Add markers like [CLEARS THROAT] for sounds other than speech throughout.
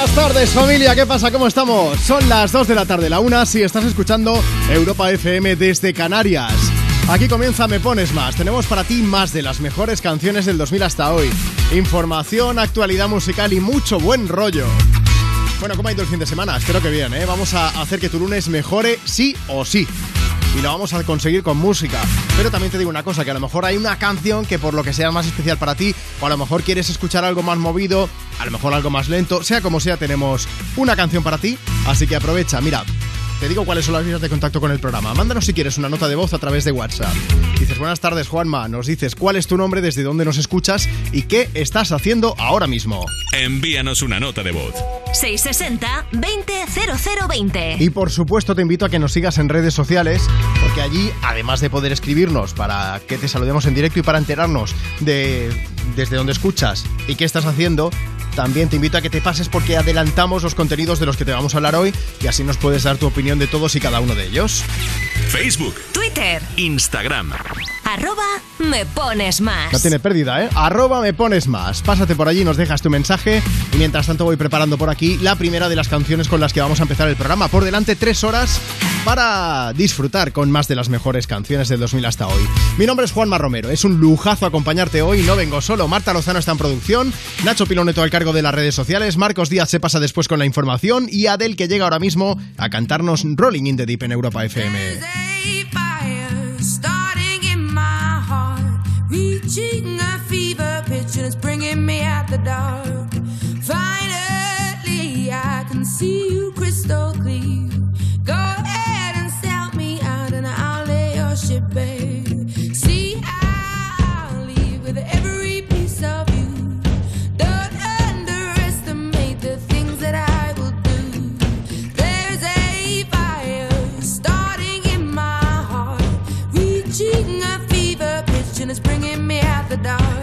Buenas tardes familia, ¿qué pasa? ¿Cómo estamos? Son las 2 de la tarde, la 1 si estás escuchando Europa FM desde Canarias. Aquí comienza Me Pones Más. Tenemos para ti más de las mejores canciones del 2000 hasta hoy. Información, actualidad musical y mucho buen rollo. Bueno, ¿cómo ha ido el fin de semana? Espero que bien, ¿eh? Vamos a hacer que tu lunes mejore sí o sí. Y lo vamos a conseguir con música. Pero también te digo una cosa, que a lo mejor hay una canción que por lo que sea más especial para ti, o a lo mejor quieres escuchar algo más movido, a lo mejor algo más lento, sea como sea, tenemos una canción para ti. Así que aprovecha, mira, te digo cuáles son las vías de contacto con el programa. Mándanos si quieres una nota de voz a través de WhatsApp. Dices, buenas tardes Juanma, nos dices cuál es tu nombre, desde dónde nos escuchas y qué estás haciendo ahora mismo. Envíanos una nota de voz. 660-200020. Y por supuesto te invito a que nos sigas en redes sociales, porque allí, además de poder escribirnos para que te saludemos en directo y para enterarnos de desde dónde escuchas y qué estás haciendo, también te invito a que te pases porque adelantamos los contenidos de los que te vamos a hablar hoy y así nos puedes dar tu opinión de todos y cada uno de ellos. Facebook, Twitter. Instagram. Arroba me pones más. No tiene pérdida, ¿eh? Arroba me pones más. Pásate por allí, nos dejas tu mensaje y mientras tanto voy preparando por aquí la primera de las canciones con las que vamos a empezar el programa. Por delante tres horas para disfrutar con más de las mejores canciones del 2000 hasta hoy. Mi nombre es Juanma Romero, es un lujazo acompañarte hoy, no vengo solo. Marta Lozano está en producción, Nacho Piloneto al cargo de las redes sociales, Marcos Díaz se pasa después con la información y Adel que llega ahora mismo a cantarnos Rolling in the Deep en Europa FM. Reaching a fever pitch, and it's bringing me out the dark. Finally, I can see you crystal clear. The dark.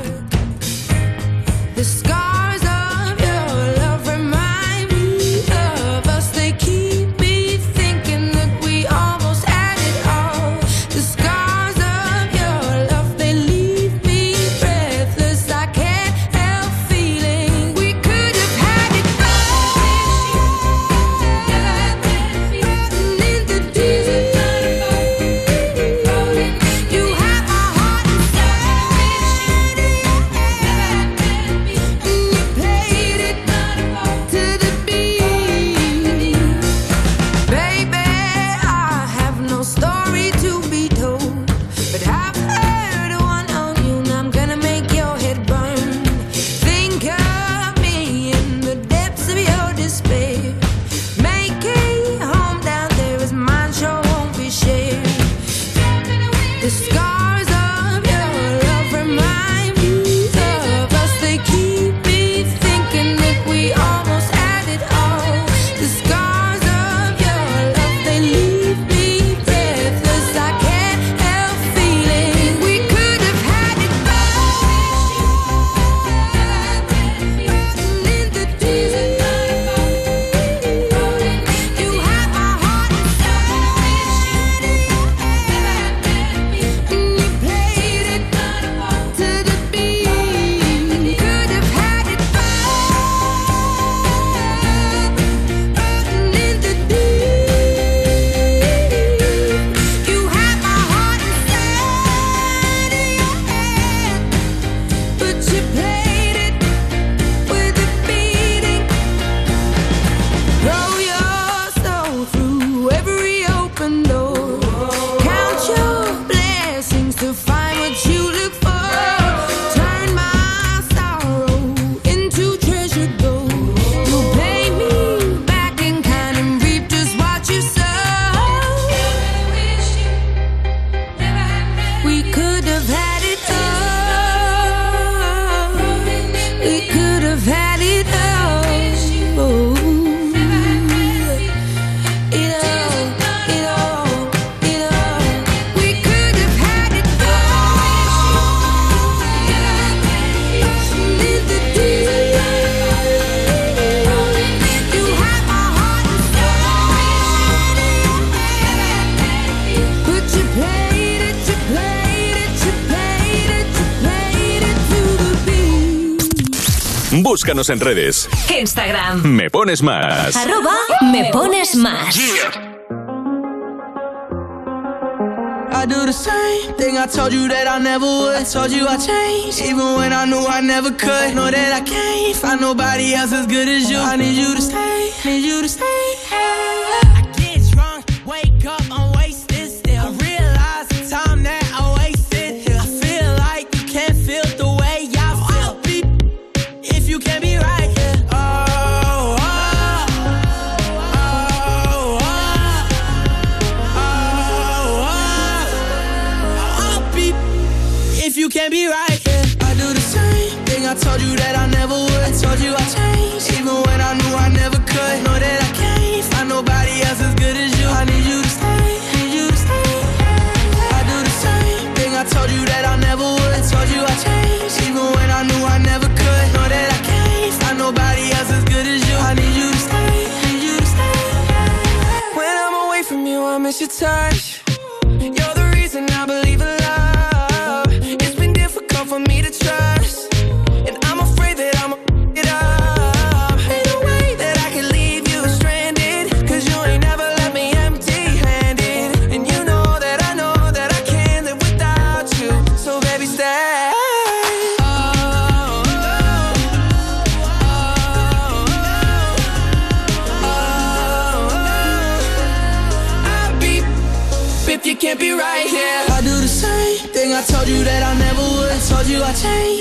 Búscanos en redes. Instagram. Me pones más. Arroba me pones más. I do the same thing I told you that I never would. I told you I changed, even when I knew I never could. Know that I can't find nobody else as good as you. I need you to stay, I need you to stay. Hey. your time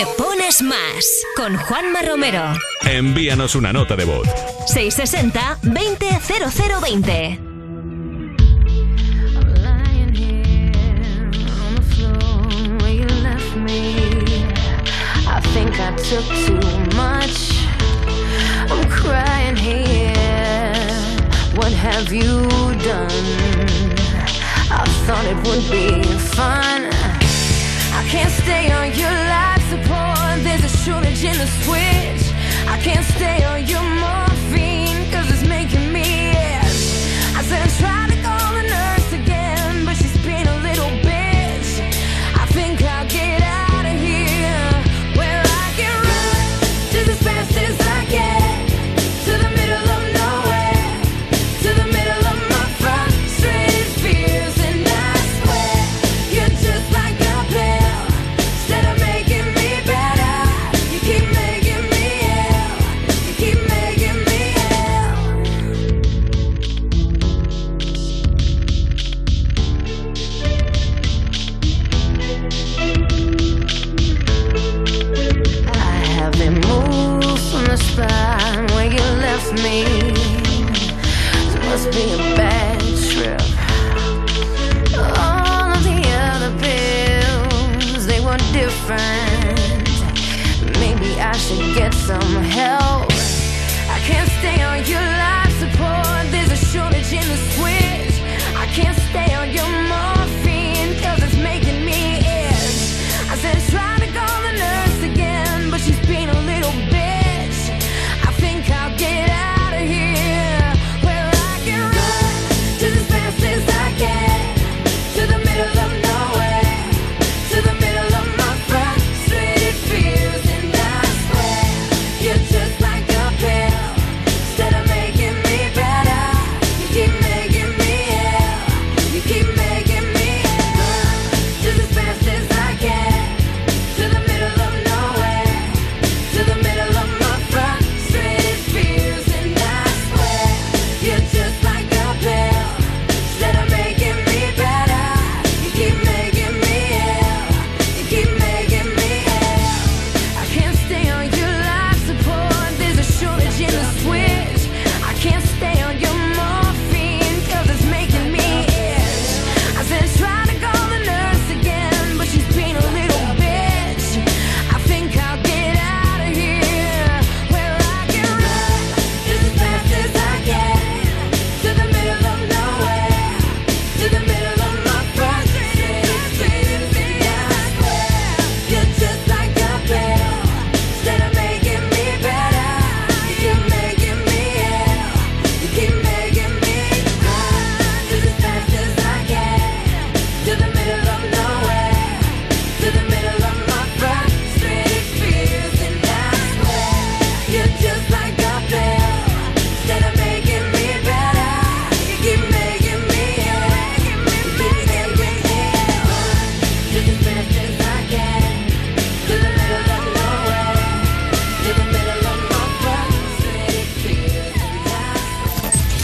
Me pones más con Juanma Romero. Envíanos una nota de voz. 660 20 I think I took too much. I'm crying here. What have you done? I thought it would be fun. can't stay on your life support. There's a shortage in the switch. I can't stay on your morphine.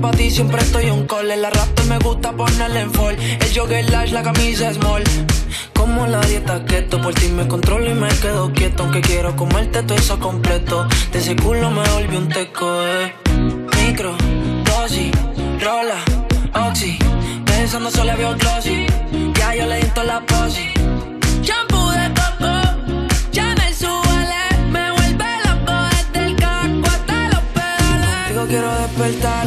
Sabe que pa' ti siempre estoy un call. El arrastre me gusta ponerle en fall. El jogger large, la camisa small. Como la dieta keto, por ti me controlo y me quedo quieto. Aunque quiero comerte todo eso completo. De ese culo me volví un teco, eh. Micro, dosis, rola, oxi. Pensando solo había glossy. Ya yo le di toda la posi. Shampoo de coco, Chanel Suele, me vuelve loco desde el hasta los pedales. Contigo quiero despertar,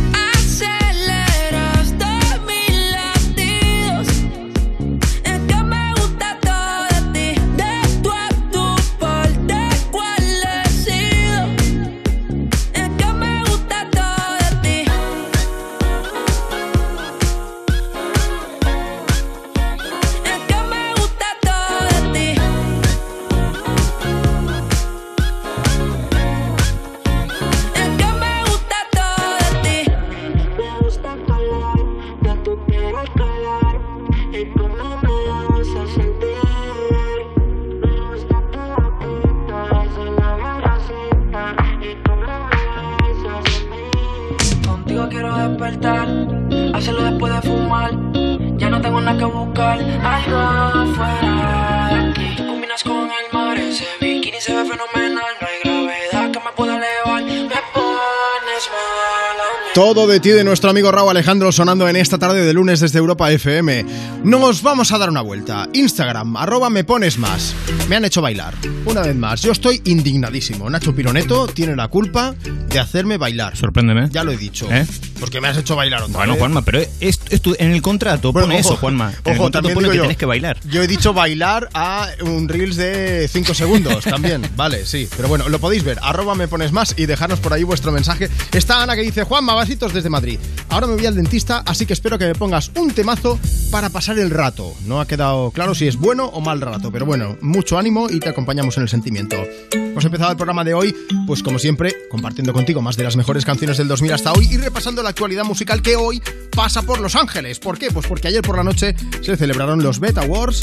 Todo de ti de nuestro amigo Raúl Alejandro sonando en esta tarde de lunes desde Europa FM. Nos vamos a dar una vuelta. Instagram, arroba me pones más. Me han hecho bailar. Una vez más, yo estoy indignadísimo. Nacho Pironeto tiene la culpa de hacerme bailar. Sorpréndeme. Ya lo he dicho. ¿Eh? Porque me has hecho bailar otra Bueno, vez. Juanma, pero es, es tu- en el contrato Bueno, pone ojo, eso, Juanma. En el Ojo, contrato también pone que yo. tienes que bailar. Yo he dicho bailar a un reels de 5 segundos también. [LAUGHS] Vale, sí. Pero bueno, lo podéis ver. Arroba me pones más y dejarnos por ahí vuestro mensaje. Está Ana que dice, Juan, basitos desde Madrid. Ahora me voy al dentista, así que espero que me pongas un temazo para pasar el rato. No ha quedado claro si es bueno o mal rato, pero bueno, mucho ánimo y te acompañamos en el sentimiento. Hemos empezado el programa de hoy, pues como siempre, compartiendo contigo más de las mejores canciones del 2000 hasta hoy y repasando la actualidad musical que hoy pasa por Los Ángeles. ¿Por qué? Pues porque ayer por la noche se celebraron los Beta Awards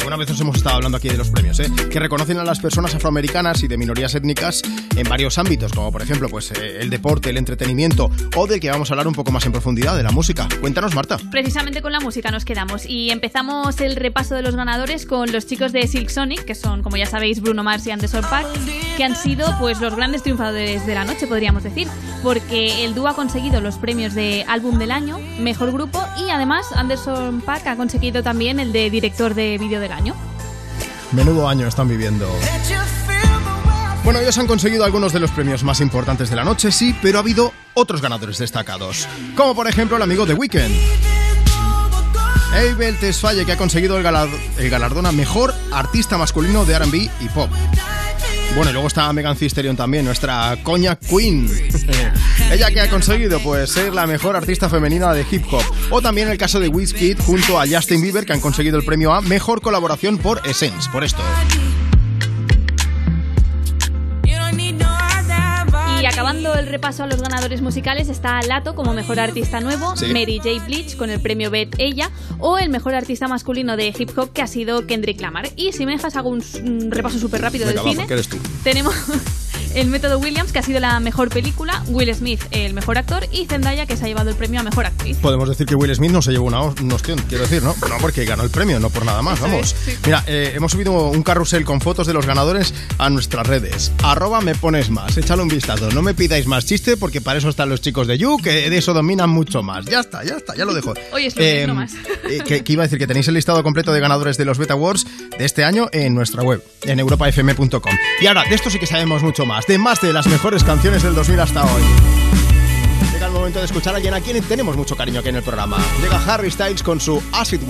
Alguna vez os hemos estado hablando aquí de los premios, ¿eh? que reconocen a las personas afroamericanas y de minorías étnicas en varios ámbitos, como por ejemplo pues, eh, el deporte, el entretenimiento o del que vamos a hablar un poco más en profundidad, de la música. Cuéntanos, Marta. Precisamente con la música nos quedamos y empezamos el repaso de los ganadores con los chicos de Silk Sonic, que son, como ya sabéis, Bruno Mars y Anderson Paak, que han sido pues los grandes triunfadores de la noche, podríamos decir, porque el dúo ha conseguido los premios de álbum del año, mejor grupo y además Anderson Paak ha conseguido también el de director de vídeo del año. Menudo año están viviendo. Bueno, ellos han conseguido algunos de los premios más importantes de la noche, sí, pero ha habido otros ganadores destacados, como por ejemplo el amigo The Weeknd. Abel Tesfaye, que ha conseguido el, el galardón a Mejor Artista Masculino de R&B y Pop. Bueno, y luego está Megan Stallion también, nuestra coña queen. [LAUGHS] Ella que ha conseguido pues ser la mejor artista femenina de hip hop. O también el caso de Wizkid junto a Justin Bieber que han conseguido el premio a Mejor Colaboración por Essence, por esto. Y acabando el repaso a los ganadores musicales está Lato como mejor artista nuevo, Sí. Mary J. Bleach con el premio Bet Ella o el mejor artista masculino de hip hop que ha sido Kendrick Lamar. Y si me dejas hago un, repaso súper rápido Venga, del va, cine. eres tú. Tenemos El Método Williams que ha sido la mejor película, Will Smith el mejor actor y Zendaya que se ha llevado el premio a mejor actriz. Podemos decir que Will Smith no se llevó una, ostión, quiero decir, ¿no? No, porque ganó el premio, no por nada más, vamos. Mira, eh, hemos subido un carrusel con fotos de los ganadores a nuestras redes. Arroba me pones más, échale un vistazo. No me pidáis más chiste porque para eso están los chicos de You, que de eso dominan mucho más. Ya está, ya está, ya lo dejo. Hoy es lunes, no más. eh, que, que iba a decir que tenéis el listado completo de ganadores de los Beta Awards de este año en nuestra web, en europafm.com. Y ahora, de esto sí que sabemos mucho más, de más de las mejores canciones del 2000 hasta hoy. Llega el momento de escuchar a alguien a quien tenemos mucho cariño aquí en el programa. Llega Harry Styles con su As It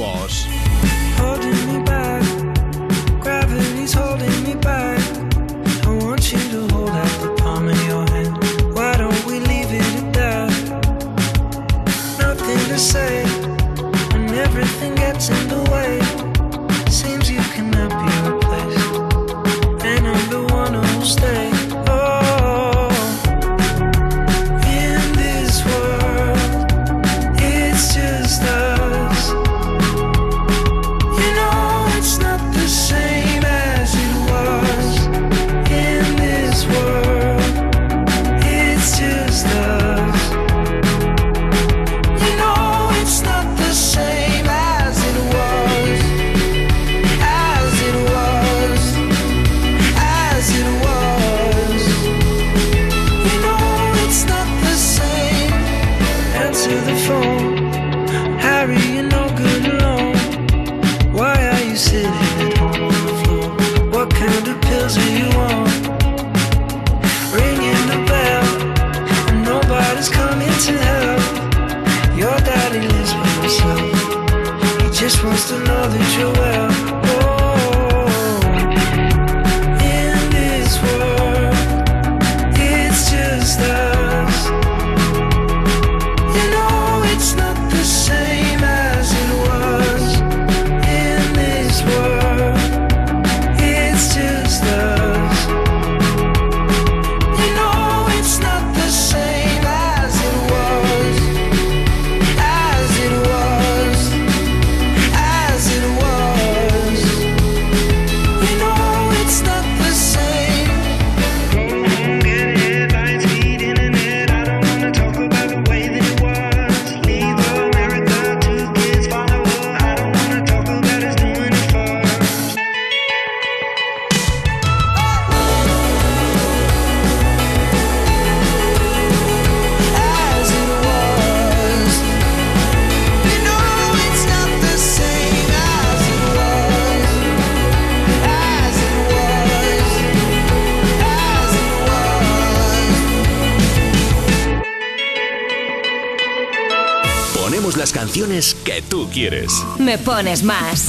canciones que tú quieres. Me pones más.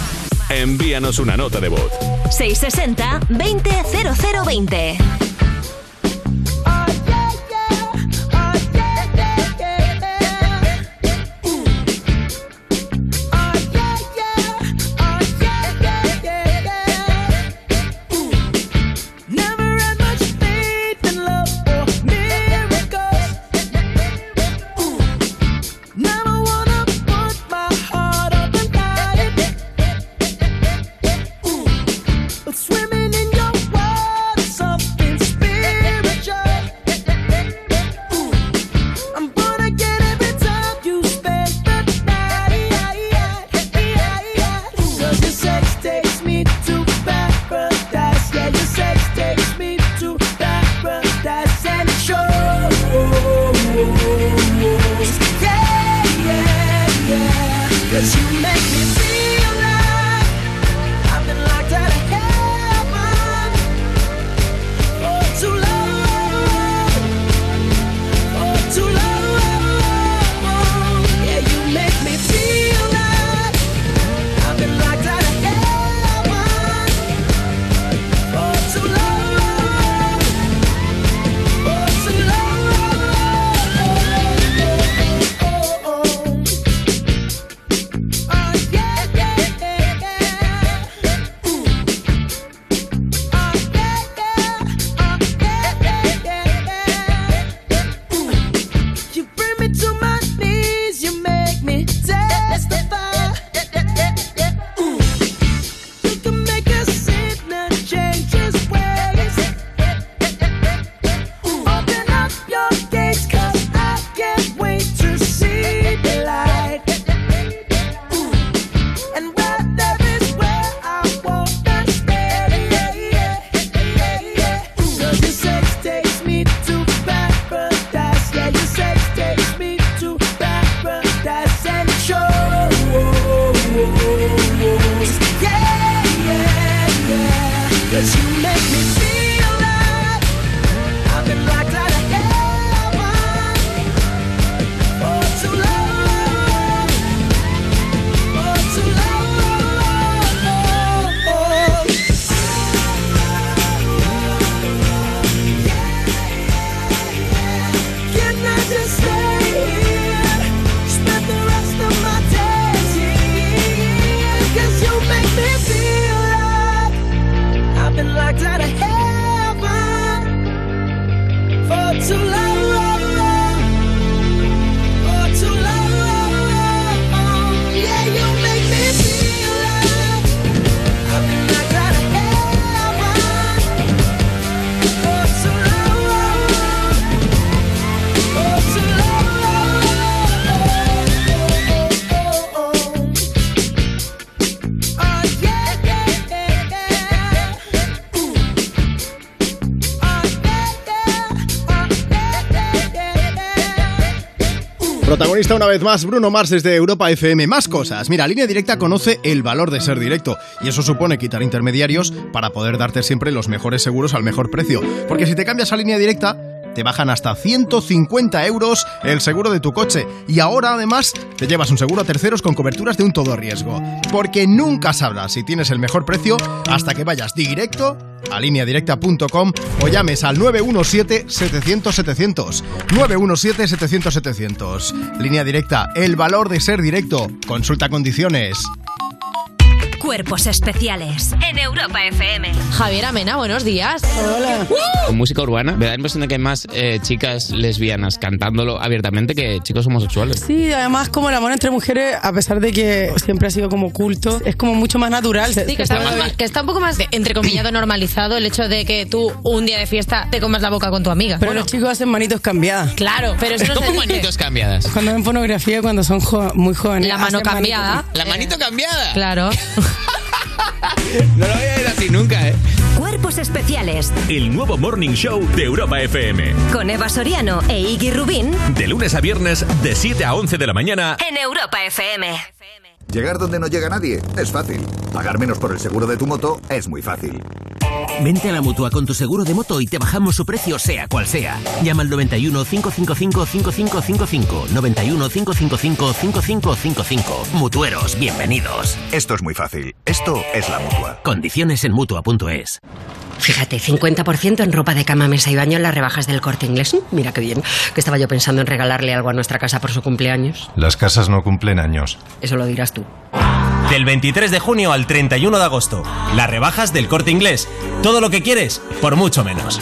Envíanos una nota de voz. 660 200020. Una vez más, Bruno Mars desde Europa FM. Más cosas. Mira, Línea Directa conoce el valor de ser directo y eso supone quitar intermediarios para poder darte siempre los mejores seguros al mejor precio. Porque si te cambias a Línea Directa, te bajan hasta 150 euros el seguro de tu coche. Y ahora además te llevas un seguro a terceros con coberturas de un todo riesgo. Porque nunca sabrás si tienes el mejor precio hasta que vayas directo a lineadirecta.com o llames al 917-700-700. 917-700-700. Línea directa, el valor de ser directo. Consulta condiciones. Cuerpos especiales en Europa FM. Javier Amena, buenos días. Hola. Con música urbana, me da la impresión de que hay más eh, chicas lesbianas cantándolo abiertamente que chicos homosexuales. Sí, además como el amor entre mujeres, a pesar de que siempre ha sido como culto, es como mucho más natural. Sí, que está, que está un poco más, entrecomillado, [CLEARS THROAT] normalizado el hecho de que tú un día de fiesta te comas la boca con tu amiga. Pero los chicos hacen manitos cambiadas. Claro, pero eso no se ¿Cómo dice. manitos cambiadas? Cuando ven pornografía, cuando son jo- muy jóvenes. La mano cambiada. ¿La manito cambiada? Claro. [LAUGHS] [LAUGHS] No lo había oído así nunca, ¿eh? Cuerpos especiales El nuevo Morning Show de Europa FM. con Eva Soriano e Iggy Rubín De lunes a viernes, de 7 a 11 de la mañana. en Europa FM. Llegar donde no llega nadie es fácil. Pagar menos por el seguro de tu moto es muy fácil. Vente a la mutua con tu seguro de moto y te bajamos su precio, sea cual sea. Llama al 91 555 5555. 91 555 5555. Mutueros, bienvenidos. Esto es muy fácil. Esto es la mutua. Condiciones en mutua.es. Fíjate, 50% en ropa de cama, mesa y baño en las rebajas del corte inglés. Mira qué bien. Que estaba yo pensando en regalarle algo a nuestra casa por su cumpleaños. Las casas no cumplen años. Eso lo dirás tú. Del 23 de junio al 31 de agosto. Las rebajas del corte inglés. Todo lo que quieres, por mucho menos.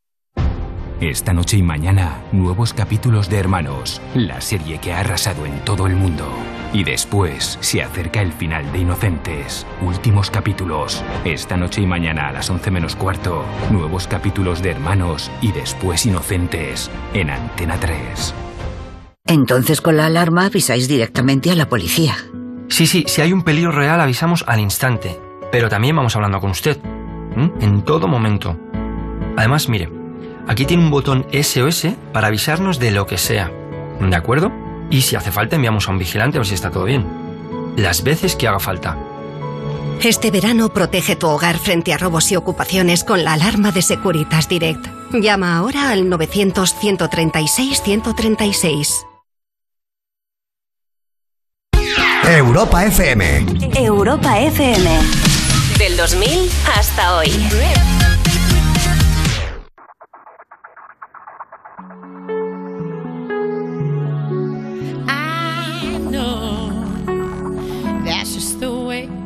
Esta noche y mañana, nuevos capítulos de Hermanos, la serie que ha arrasado en todo el mundo. Y después se acerca el final de Inocentes. Últimos capítulos. Esta noche y mañana a las 11 menos cuarto, nuevos capítulos de Hermanos y después Inocentes en Antena 3. Entonces con la alarma avisáis directamente a la policía. Sí, sí, si hay un peligro real avisamos al instante. Pero también vamos hablando con usted. En todo momento. Además, mire, aquí tiene un botón SOS para avisarnos de lo que sea. ¿De acuerdo? Y si hace falta enviamos a un vigilante a ver si está todo bien. Las veces que haga falta. Este verano protege tu hogar frente a robos y ocupaciones con la alarma de Securitas Direct. Llama ahora al 900-136-136. Europa FM. Europa FM. Del 2000 hasta hoy.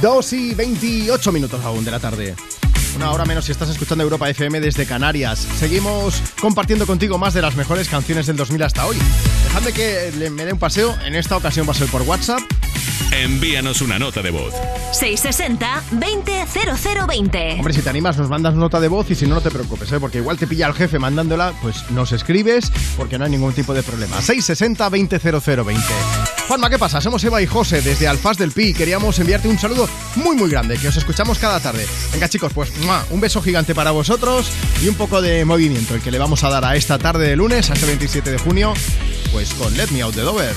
2 y 28 minutos aún de la tarde. Una hora menos si estás escuchando Europa FM desde Canarias. Seguimos compartiendo contigo más de las mejores canciones del 2000 hasta hoy. Dejadme que me dé un paseo. En esta ocasión va a ser por WhatsApp. Envíanos una nota de voz. 660 200020. Hombre, si te animas, nos mandas nota de voz y si no, no te preocupes, ¿eh? porque igual te pilla el jefe mandándola, pues nos escribes porque no hay ningún tipo de problema. 660 200020. Juanma, ¿qué pasa? Somos Eva y José desde Alfaz del Pi. Queríamos enviarte un saludo muy, muy grande, que os escuchamos cada tarde. Venga, chicos, pues ¡mua! un beso gigante para vosotros y un poco de movimiento, el que le vamos a dar a esta tarde de lunes, a este 27 de junio, pues con Let Me Out the Dover.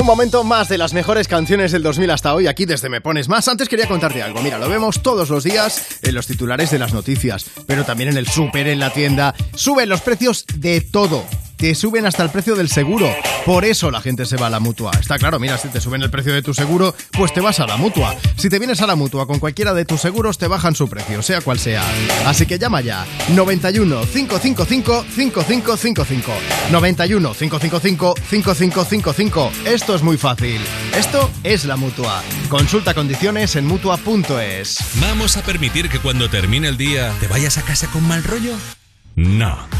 Un momento más de las mejores canciones del 2000 hasta hoy, aquí desde Me Pones Más. Antes quería contarte algo. Mira, lo vemos todos los días en los titulares de las noticias, pero también en el súper, en la tienda. Suben los precios de todo. Te suben hasta el precio del seguro. Por eso la gente se va a la mutua. Está claro, mira, si te suben el precio de tu seguro, pues te vas a la mutua. Si te vienes a la mutua con cualquiera de tus seguros, te bajan su precio, sea cual sea. Así que llama ya. 91 555 5555. 91 555 5555. Esto es muy fácil. Esto es la mutua. Consulta condiciones en mutua.es. ¿Vamos a permitir que cuando termine el día te vayas a casa con mal rollo? No.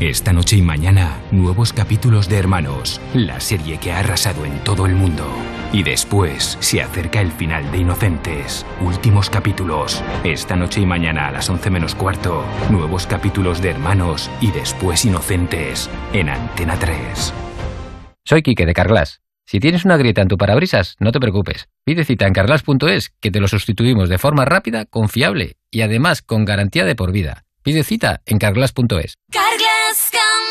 Esta noche y mañana, nuevos capítulos de Hermanos, la serie que ha arrasado en todo el mundo. Y después se acerca el final de Inocentes. Últimos capítulos. Esta noche y mañana a las 11 menos cuarto, nuevos capítulos de Hermanos y después Inocentes en Antena 3. Soy Quique de Carglass. Si tienes una grieta en tu parabrisas, no te preocupes. Pide cita en carglass.es que te lo sustituimos de forma rápida, confiable y además con garantía de por vida. Pide cita en carglass.es.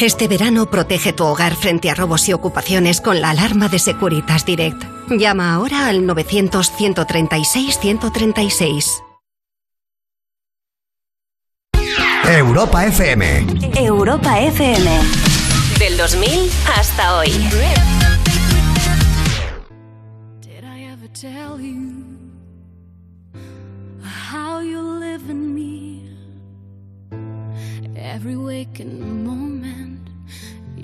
Este verano protege tu hogar frente a robos y ocupaciones con la alarma de Securitas Direct. Llama ahora al 900-136-136. Europa FM. Europa FM. Del 2000 hasta hoy. Did I ever tell you how you live in me? Every waking moment,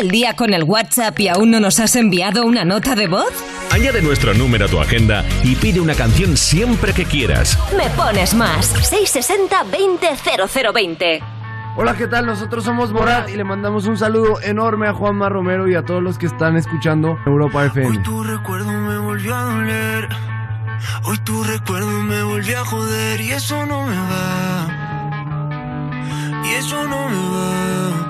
El día con el WhatsApp y aún no nos has enviado una nota de voz? Añade nuestro número a tu agenda y pide una canción siempre que quieras. Me pones más. 660 200020. Hola, ¿qué tal? Nosotros somos Borat y le mandamos un saludo enorme a Juanma Romero y a todos los que están escuchando Europa FM. Hoy tu recuerdo me volvió a doler. Hoy tu recuerdo me volvió a joder y eso no me va. Y eso no me va.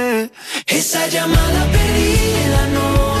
esa llamada perdida no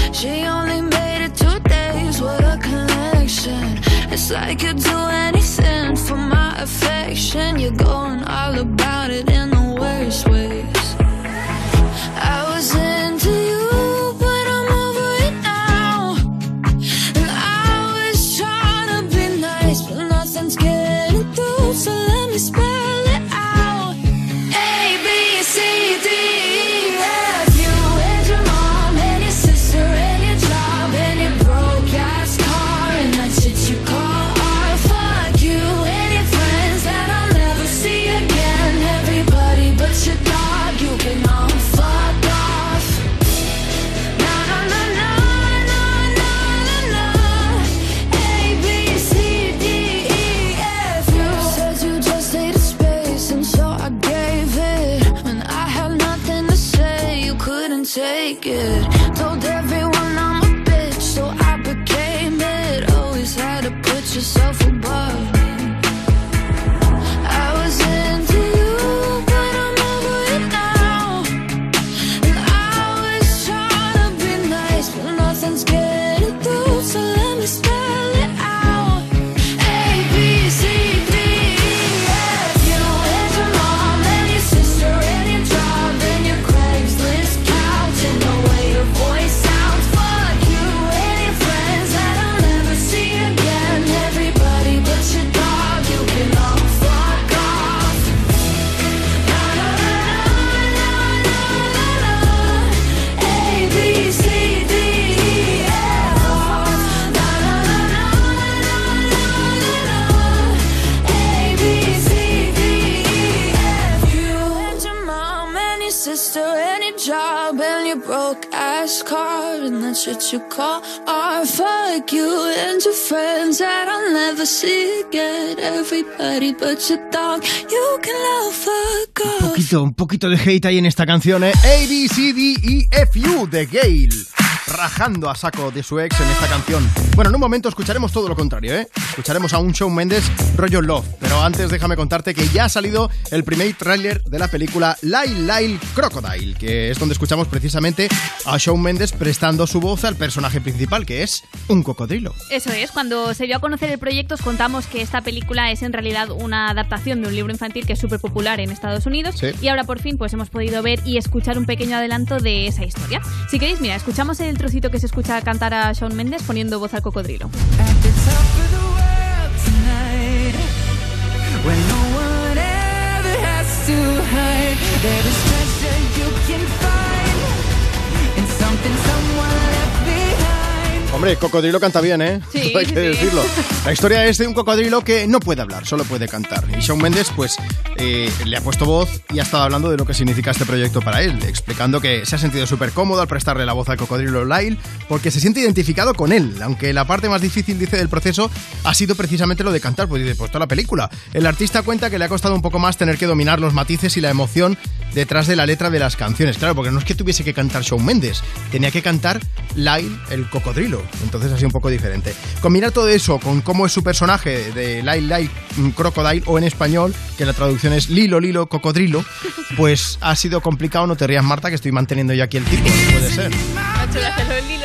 She only made it two days. What a connection. It's like you'd do anything for my affection. You're going all about it in the worst ways. Call art. Fuck you friends that I'll never see again. Everybody but you can Un poquito, un poquito de hate ahí en esta canción, ¿eh? A, B, C, D, E, F, U de Gale. Rajando a saco de su ex en esta canción. Bueno, en un momento escucharemos todo lo contrario, ¿eh? Escucharemos a un Shawn Mendes rollo Love. Pero antes déjame contarte que ya ha salido el primer tráiler de la película Lyle Lyle Crocodile, que es donde escuchamos precisamente a Shawn Mendes prestando su voz al personaje principal, que es un cocodrilo. Eso es, cuando se dio a conocer el proyecto os contamos que esta película es en realidad una adaptación de un libro infantil que es súper popular en Estados Unidos Sí. y ahora por fin pues hemos podido ver y escuchar un pequeño adelanto de esa historia. Si queréis, mira, escuchamos el trocito que se escucha cantar a Shawn Mendes poniendo voz al cocodrilo. something someone. Hombre, cocodrilo canta bien, ¿eh? Sí, [LAUGHS] Hay que sí. decirlo. [LAUGHS] La historia es de un cocodrilo que no puede hablar, solo puede cantar. Y Shawn Mendes, pues, eh, le ha puesto voz y ha estado hablando de lo que significa este proyecto para él, explicando que se ha sentido súper cómodo al prestarle la voz al cocodrilo Lyle, porque se siente identificado con él, aunque la parte más difícil, dice, del proceso ha sido precisamente lo de cantar, pues dice, pues toda la película. El artista cuenta que le ha costado un poco más tener que dominar los matices y la emoción detrás de la letra de las canciones. Claro, porque no es que tuviese que cantar Shawn Mendes, tenía que cantar Lyle el cocodrilo. Entonces ha sido un poco diferente. Combinar todo eso con cómo es su personaje de Lyle Lyle mm, Crocodile o en español, que la traducción es Lilo Lilo Cocodrilo, [LAUGHS] pues ha sido complicado. No te rías, Marta, que estoy manteniendo yo aquí el tipo. No puede ser.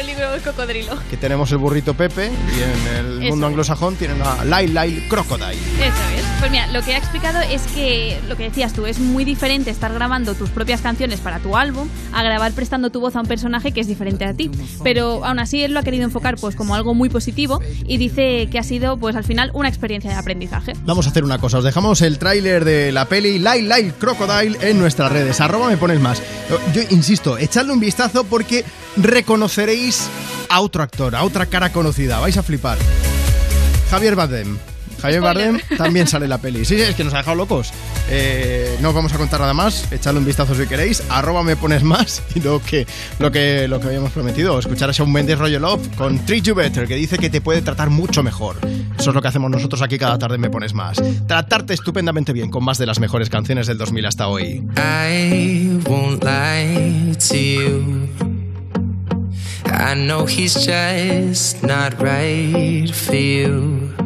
libro del cocodrilo. Que tenemos el burrito Pepe y en el Eso mundo anglosajón tienen a Lyle Lyle Crocodile. Eso es. Pues mira, lo que ha explicado es que lo que decías tú, es muy diferente estar grabando tus propias canciones para tu álbum a grabar prestando tu voz a un personaje que es diferente a ti. Pero aún así él lo ha querido enfocar pues como algo muy positivo y dice que ha sido pues al final una experiencia de aprendizaje. Vamos a hacer una cosa, os dejamos el tráiler de la peli Lyle Lyle Crocodile en nuestras redes. Arroba me pones más. Yo insisto, echadle un vistazo porque reconoceréis a otro actor, a otra cara conocida. Vais a flipar. Javier Bardem. Javier Spoiler. Bardem también sale en la peli. Sí, es que nos ha dejado locos. Eh, no os vamos a contar nada más. Echadle un vistazo si queréis. Arroba me pones más. [LAUGHS] Y lo que, lo que, lo que habíamos prometido. Escuchar a Shawn Mendes Rollo Love con Treat You Better, que dice que te puede tratar mucho mejor. Eso es lo que hacemos nosotros aquí cada tarde Me Pones Más. Tratarte estupendamente bien con más de las mejores canciones del 2000 hasta hoy. I won't lie to you. I know he's just not right for you.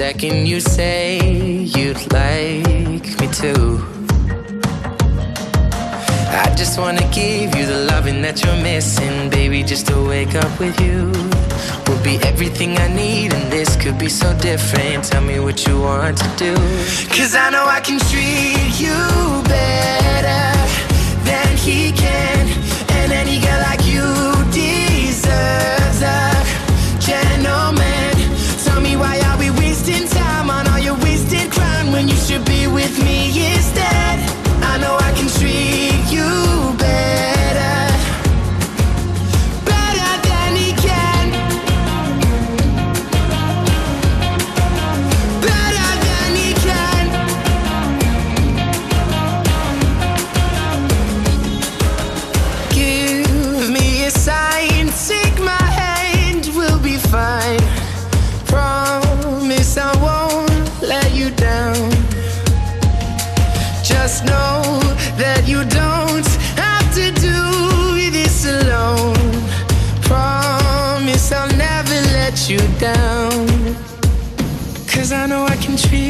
second you say you'd like me to. I just wanna give you the loving that you're missing, baby. Just to wake up with you will be everything I need, and this could be so different. Tell me what you want to do. Cause I know I can treat you better than he can,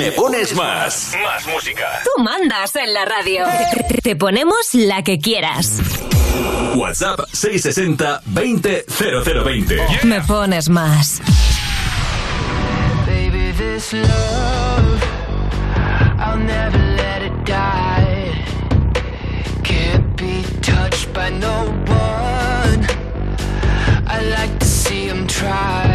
Me pones más. Más música. Tú mandas en la radio. Te ponemos la que quieras. WhatsApp 660 20 0020. Me pones más. Baby, this love, I'll never let it die. Can't be touched by no one. I like to see him try.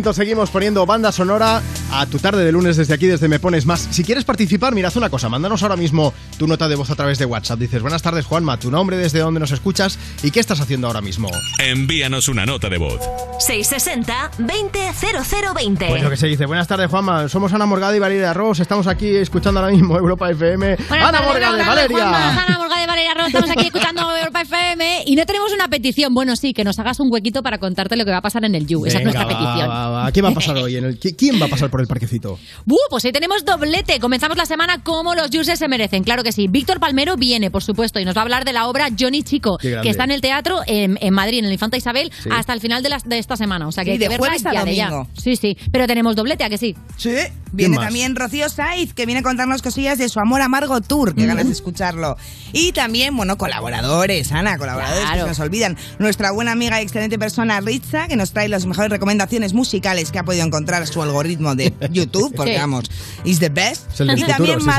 Momento seguimos poniendo banda sonora a tu tarde de lunes desde aquí, desde Me Pones Más. Si quieres participar, mira, haz una cosa, mándanos ahora mismo tu nota de voz a través de WhatsApp. Dices, buenas tardes Juanma, tu nombre, desde dónde nos escuchas y qué estás haciendo ahora mismo. Envíanos una nota de voz. 660-200020. Pues lo que se dice, buenas tardes Juanma, somos Ana Morgade y Valeria Ross, estamos aquí escuchando ahora mismo Europa FM. Buenas Ana tardes, buenas tardes, Valeria. Juanma. Ana Morgade, Valeria Ross, estamos aquí escuchando [LAUGHS] Europa FM y no tenemos una petición. Bueno, sí, que nos hagas un huequito para contarte lo que va a pasar en el You. Esa es nuestra va, petición. va, va. ¿Qué va a pasar [LAUGHS] hoy? En el... ¿Qui- ¿Quién va a pasar por el parquecito? ¡Buh! Pues hoy tenemos doblete. Comenzamos la semana como los Juices se merecen. Claro que sí. Víctor Palmero viene, por supuesto, y nos va a hablar de la obra Johnny Chico, que está en el teatro en, en Madrid, en el Infanta Isabel, Sí. hasta el final de, de esta semana. O sea que Sí, hay que de verla jueves a ya de ya. Sí, sí. Pero tenemos doblete, ¿a que sí? Sí. Viene también Rocío Saiz, que viene a contarnos cosillas de su amor amargo tour. Qué ganas de escucharlo. Y también, bueno, colaboradores, Ana, colaboradores que se nos olvidan. Nuestra buena amiga y excelente persona, Ritza, que nos trae las mejores recomendaciones musicales que ha podido encontrar su algoritmo de [LAUGHS] YouTube, porque Sí. vamos, is the best. Es el del y futuro, también sí, sí.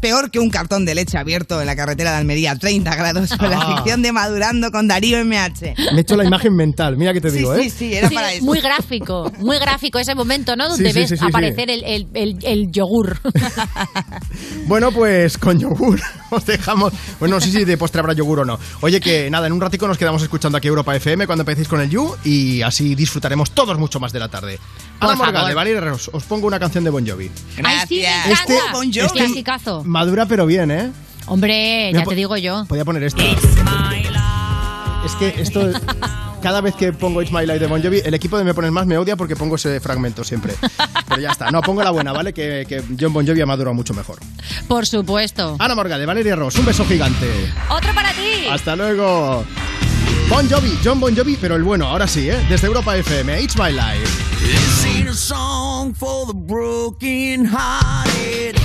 Peor que un cartón de leche abierto en la carretera de Almería, 30 grados, con la Ah. sección de Madurando con Darío MH. Me he hecho la imagen mental, mira que te Sí, digo, sí, ¿eh? sí, era Sí, para eso. Muy gráfico, muy gráfico ese momento, ¿no? Donde Sí, sí, ves sí, sí, aparecer El, el, el- el yogur. [LAUGHS] Bueno, pues con yogur [LAUGHS] os dejamos. Bueno, no sé si de postre habrá yogur o no. Oye, que nada, en un ratico nos quedamos escuchando aquí Europa FM cuando empecéis con el You y así disfrutaremos todos mucho más de la tarde. Ana Morgan, favor. de Valeria os, os pongo una canción de Bon Jovi. Ay, sí, me. Este- Bon Jovi. este- Clasicazo. Madura pero bien, ¿eh? Hombre, Mira, ya te digo yo. Podía poner esta. Es que esto, cada vez que pongo It's My Life de Bon Jovi, el equipo de Me Pones Más me odia porque pongo ese fragmento siempre. Pero ya está. No, pongo la buena, ¿vale? Que, que John Bon Jovi ha madurado mucho mejor. Por supuesto. Ana Morgan, de Valeria Ross, un beso gigante. Otro para ti. Hasta luego. Bon Jovi, John Bon Jovi, pero el bueno, ahora sí, ¿eh? Desde Europa FM, It's My Life. This ain't a song for the broken hearted.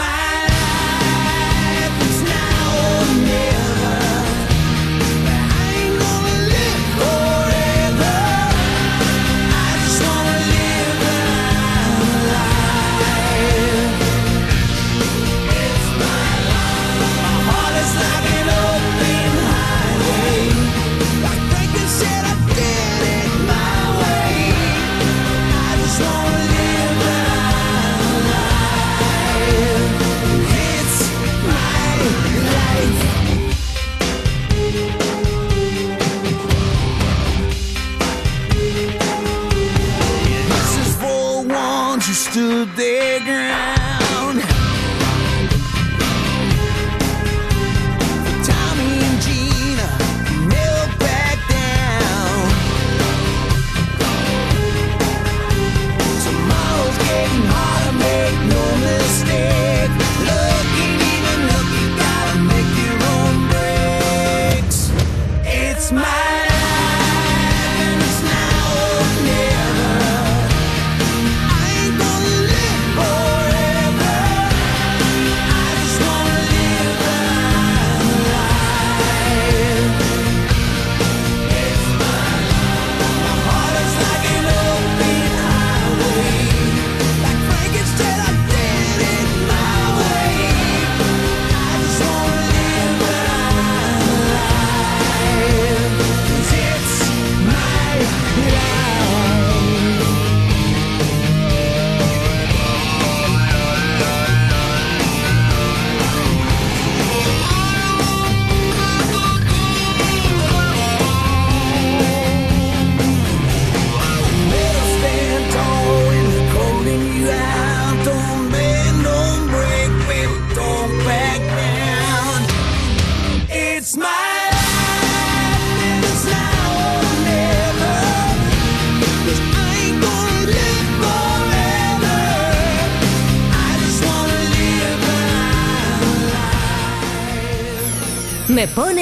A dig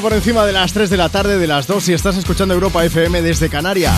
por encima de las 3 de la tarde de las 2 si estás escuchando Europa FM desde Canarias.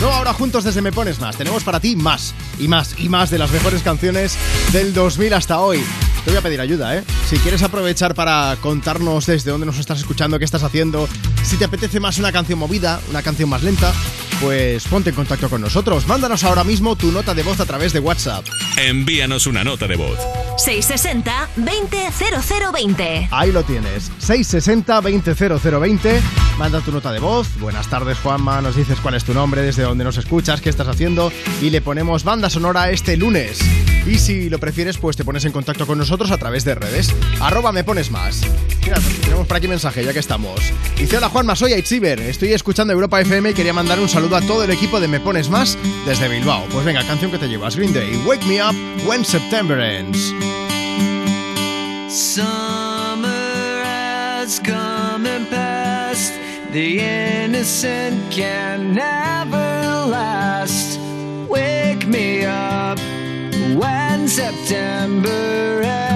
No, ahora juntos desde Me Pones Más. Tenemos para ti más y más y más de las mejores canciones del 2000 hasta hoy. Te voy a pedir ayuda, ¿eh? Si quieres aprovechar para contarnos desde dónde nos estás escuchando, qué estás haciendo, si te apetece más una canción movida, una canción más lenta, pues ponte en contacto con nosotros. Mándanos ahora mismo tu nota de voz a través de WhatsApp. Envíanos una nota de voz. 660 200020. Ahí lo tienes, 660-200020. Manda tu nota de voz. Buenas tardes, Juanma. Nos dices cuál es tu nombre, desde dónde nos escuchas, qué estás haciendo. Y le ponemos banda sonora este lunes. Y si lo prefieres, pues te pones en contacto con nosotros a través de redes. Arroba me pones más. Mira, tenemos por aquí mensaje, ya que estamos. Dice, hola Juanma, soy Aitziber. Estoy escuchando Europa FM y quería mandar un saludo a todo el equipo de Me Pones Más desde Bilbao. Pues venga, canción que te llevas. Green Day, Wake Me Up When September Ends. Summer has come and passed. The innocent can never last. Wake me up when September ends.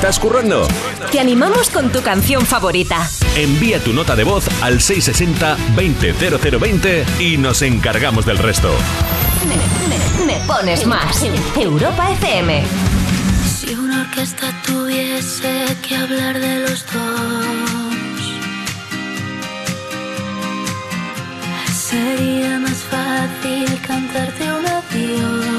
Estás currando? Te animamos con tu canción favorita. Envía tu nota de voz al 660-200020 y nos encargamos del resto. Me, me- me pones más. Europa FM. Si una orquesta tuviese que hablar de los dos, sería más fácil cantarte un adiós.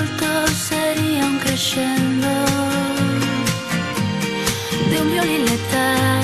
Adultos sería un crescendo de un violín letal.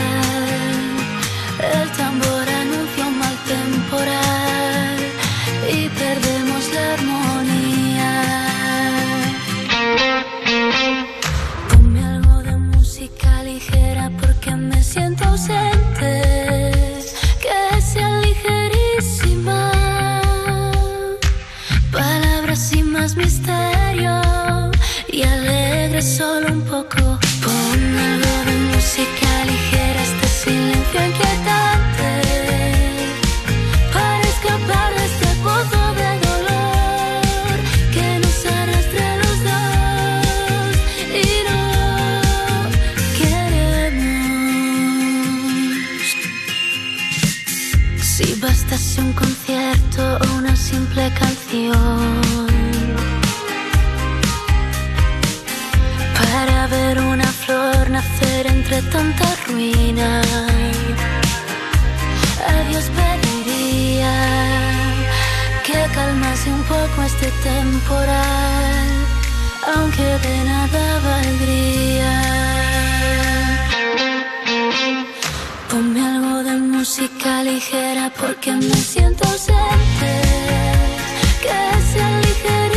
Un poco este temporal, aunque de nada valdría. Ponme algo de música ligera porque me siento ausente. Que sea ligerísima.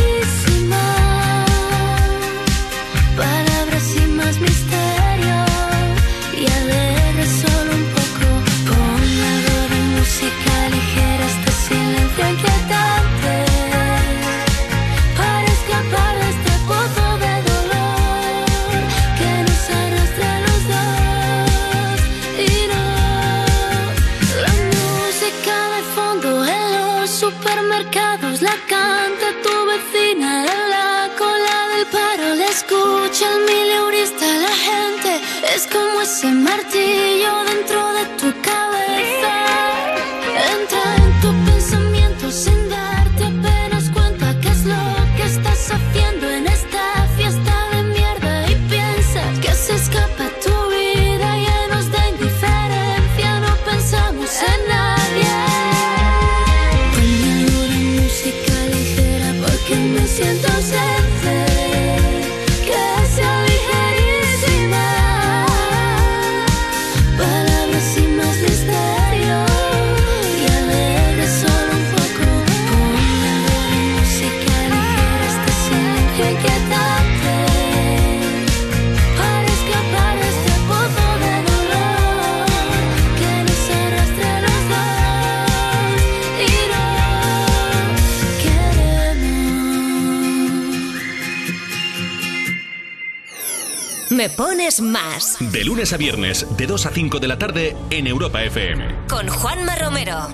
Ese martillo Me pones más. De lunes a viernes, de 2 a 5 de la tarde en Europa FM. Con Juanma Romero.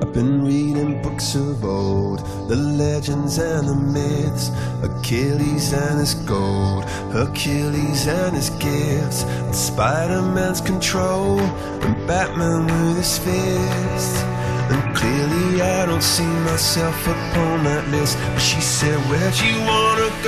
I've been reading books of old, the legends and the myths, Achilles and his gold, Hercules and his gifts, and Spider-Man's control, and Batman with his fists. And clearly I don't see myself upon that list. But she said, Where'd you wanna go?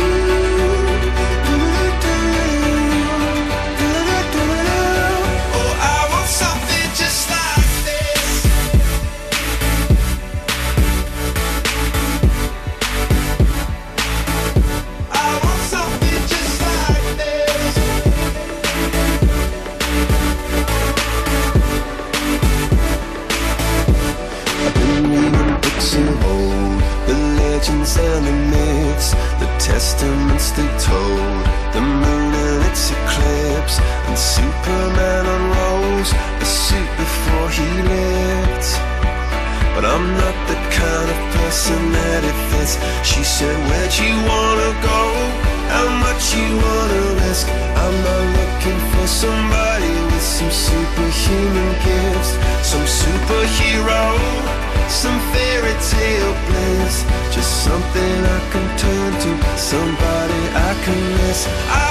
place. She said, Where'd you wanna go? How much you wanna risk? I'm not looking for somebody with some superhuman gifts, some superhero, some fairy tale bliss. Just something I can turn to, somebody I can miss. I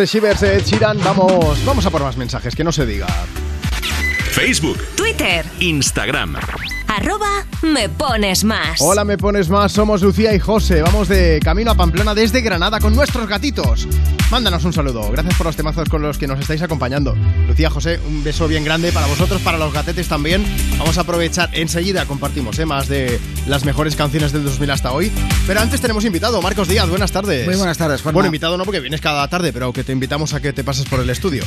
De Shivers de Ed Sheeran, vamos, vamos a por más mensajes, que no se diga. Facebook, Twitter, Instagram. arroba me pones más. Hola, me pones más. Somos Lucía y José. Vamos de camino a Pamplona desde Granada con nuestros gatitos. Mándanos un saludo. Gracias por los temazos con los que nos estáis acompañando. Lucía, José, un beso bien grande para vosotros, para los gatetes también. Vamos a aprovechar enseguida, compartimos ¿eh? más de las mejores canciones del 2000 hasta hoy. Pero antes tenemos invitado, Marcos Díaz. Buenas tardes. Muy buenas tardes, Juanma. Bueno, invitado no porque vienes cada tarde, pero que te invitamos a que te pases por el estudio.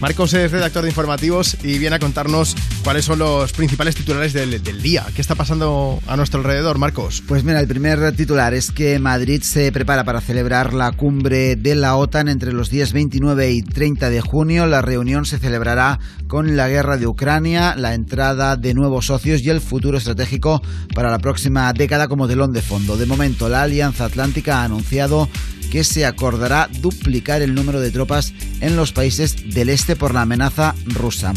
Marcos es redactor de informativos y viene a contarnos cuáles son los principales titulares del, día. ¿Qué está pasando a nuestro alrededor, Marcos? Pues mira, el primer titular es que Madrid se prepara para celebrar la cumbre de la OTAN entre los días 29 y 30 de junio. La reunión se celebrará con la guerra de Ucrania, la entrada de nuevos socios y el futuro estratégico para la próxima década como telón de fondo. De momento, la Alianza Atlántica ha anunciado que se acordará duplicar el número de tropas en los países del este por la amenaza rusa.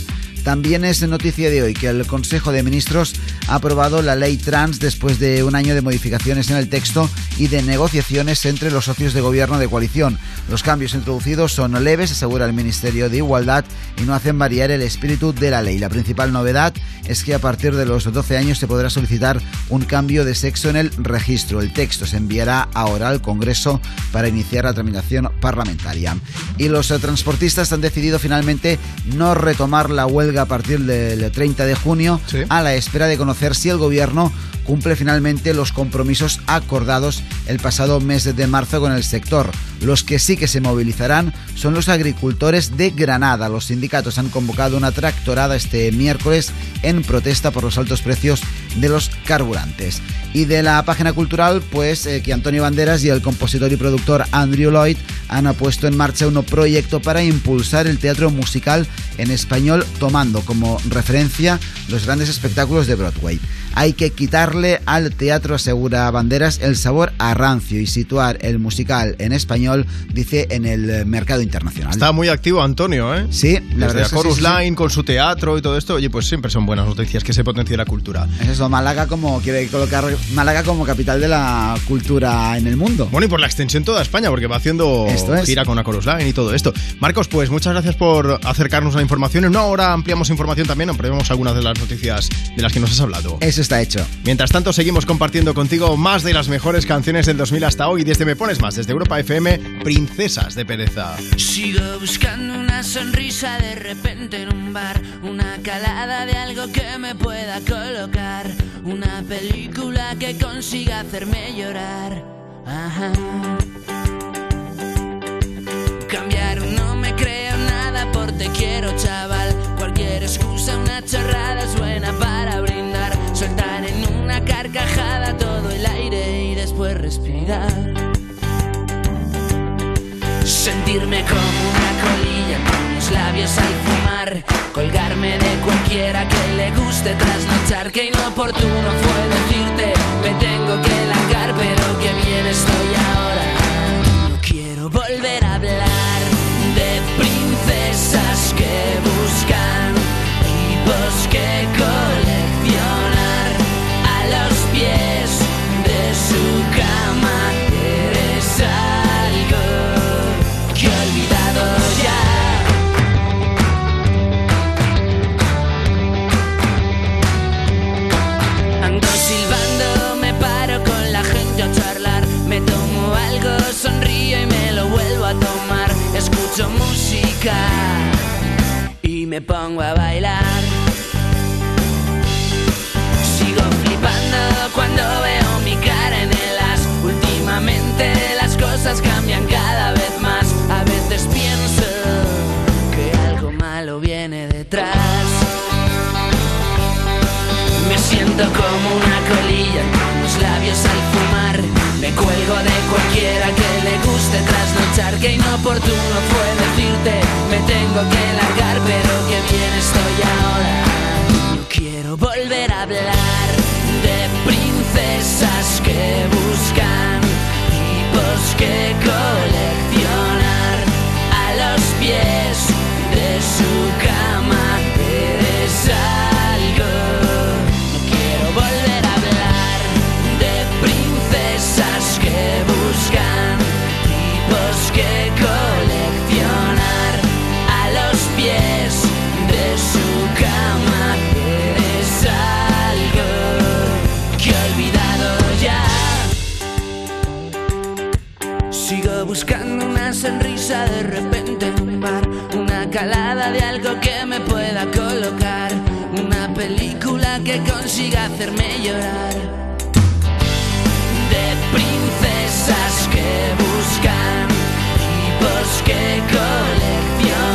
También es noticia de hoy que el Consejo de Ministros ha aprobado la ley trans después de un año de modificaciones en el texto y de negociaciones entre los socios de gobierno de coalición. Los cambios introducidos son leves, asegura el Ministerio de Igualdad, y no hacen variar el espíritu de la ley. La principal novedad es que a partir de los 12 años se podrá solicitar un cambio de sexo en el registro. El texto se enviará ahora al Congreso para iniciar la tramitación parlamentaria. Y los transportistas han decidido finalmente no retomar la huelga a partir del 30 de junio a la espera de conocer si el gobierno cumple finalmente los compromisos acordados el pasado mes de marzo con el sector. Los que sí que se movilizarán son los agricultores de Granada. Los sindicatos han convocado una tractorada este miércoles en protesta por los altos precios de los carburantes. Y de la página cultural, pues eh, que Antonio Banderas y el compositor y productor Andrew Lloyd han puesto en marcha un proyecto para impulsar el teatro musical en español, tomando como referencia los grandes espectáculos de Broadway. Hay que quitarle al teatro, asegura Banderas, el sabor a rancio y situar el musical en español, dice, en el mercado internacional. Está muy activo Antonio, ¿eh? Sí, la Desde verdad es que Chorus sí, sí, sí. Line con su teatro y todo esto, oye, pues siempre son buenas noticias que se potencie la cultura. Es eso, Málaga como quiere colocar Málaga como capital de la cultura en el mundo. Bueno, y por la extensión toda España, porque va haciendo Esto es. gira con Chorus Line y todo esto. Marcos, pues muchas gracias por acercarnos a la información. En una hora ampliamos información también, ampliamos algunas de las noticias de las que nos has hablado. Eso está hecho. Mientras tanto, seguimos compartiendo contigo más de las mejores canciones del 2000 hasta hoy. Desde Me Pones Más, desde Europa FM, Princesas de Pereza. Sigo buscando una sonrisa de repente en un bar, una calada de algo que me pueda colocar, una película que consiga hacerme llorar. Ajá. Al fumar Colgarme de cualquiera que le guste trasnochar Que inoportuno fue decirte Me tengo que guste trasnochar. Que inoportuno fue decirte, me tengo que largar, pero que bien estoy ahora. No quiero volver a hablar calada de algo que me pueda colocar, una película que consiga hacerme llorar. De princesas que buscan tipos que coleccionar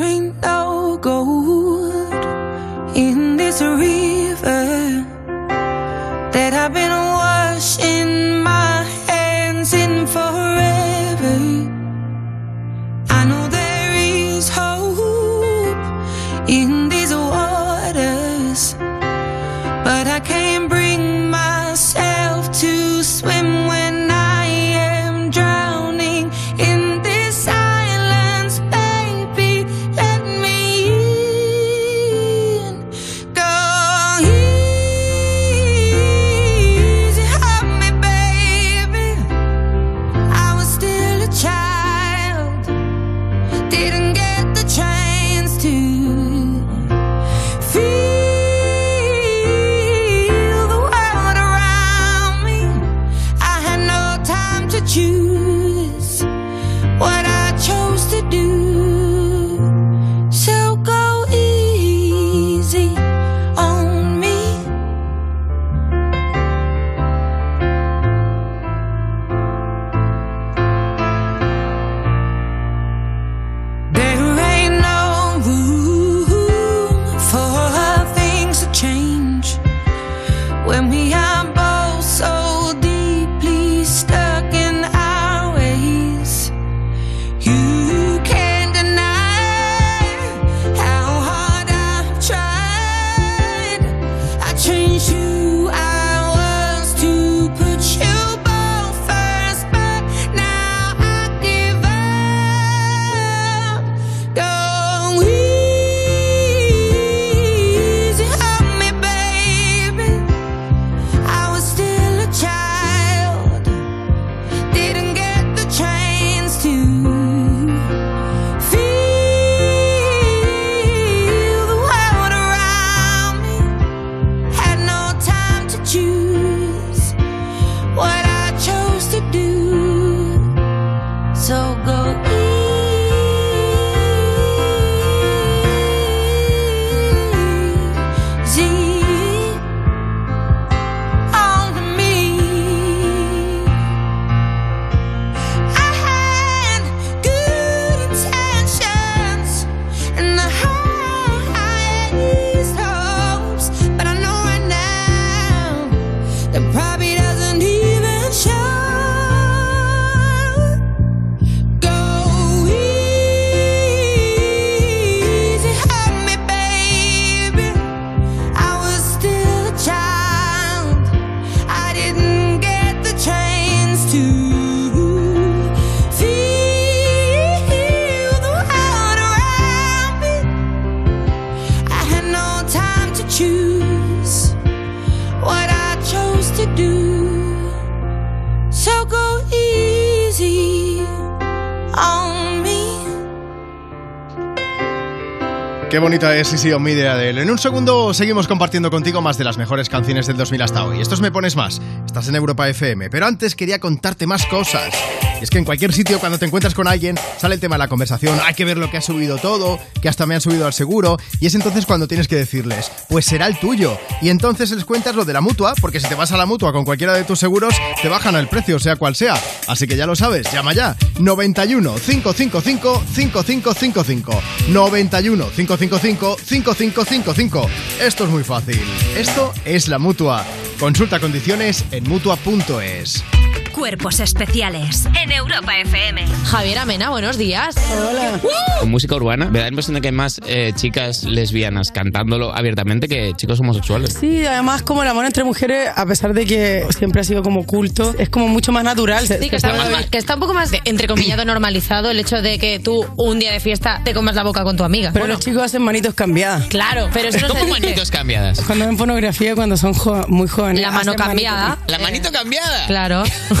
Qué bonita es Easy on Me de Adele. En un segundo seguimos compartiendo contigo más de las mejores canciones del 2000 hasta hoy. Estos me pones más. Estás en Europa FM. Pero antes quería contarte más cosas. Es que en cualquier sitio cuando te encuentras con alguien sale el tema de la conversación. Hay que ver lo que ha subido todo, que hasta me han subido al seguro. Y es entonces cuando tienes que decirles, pues será el tuyo. Y entonces les cuentas lo de la mutua, porque si te vas a la mutua con cualquiera de tus seguros, te bajan el precio, sea cual sea. Así que ya lo sabes, llama ya. 91 555 5555. 91 555 5555. Esto es muy fácil. Esto es la mutua. Consulta condiciones en mutua.es. Cuerpos especiales en Europa FM. Javier Amena, buenos días. Hola. Con música urbana, me da la impresión de que hay más eh, chicas lesbianas cantándolo abiertamente que chicos homosexuales. Sí, además como el amor entre mujeres, a pesar de que siempre ha sido como culto, es como mucho más natural. Sí, que está, un poco más, que está un poco más, entrecomillado, normalizado el hecho de que tú un día de fiesta te comas la boca con tu amiga. Pero los chicos hacen manitos cambiadas. Claro, pero eso no se ¿Cómo dice. manitos cambiadas? Cuando ven pornografía, cuando son jo- muy jóvenes. La mano cambiada. manitos. ¿La manito cambiada? Claro. [LAUGHS]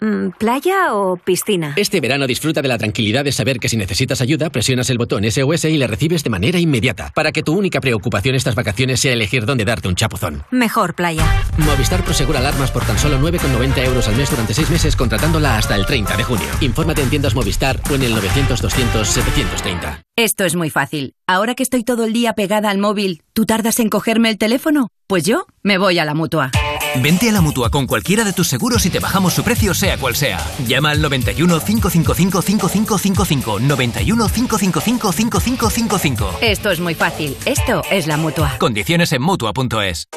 Mm, ¿Playa o piscina? Este verano disfruta de la tranquilidad de saber que si necesitas ayuda, presionas el botón SOS y le recibes de manera inmediata, para que tu única preocupación estas vacaciones sea elegir dónde darte un chapuzón. Mejor playa. Movistar Prosegura Alarmas por tan solo 9,90 euros al mes durante 6 meses contratándola hasta el 30 de junio. Infórmate en tiendas Movistar o en el 900-200-730. Esto es muy fácil. Ahora que estoy todo el día pegada al móvil, ¿tú tardas en cogerme el teléfono? Pues yo me voy a la mutua. Vente a la mutua con cualquiera de tus seguros y te bajamos su precio, sea cual sea. Llama al 91 555 5555. 91 555 5555. Esto es muy fácil. Esto es la mutua. Condiciones en mutua.es.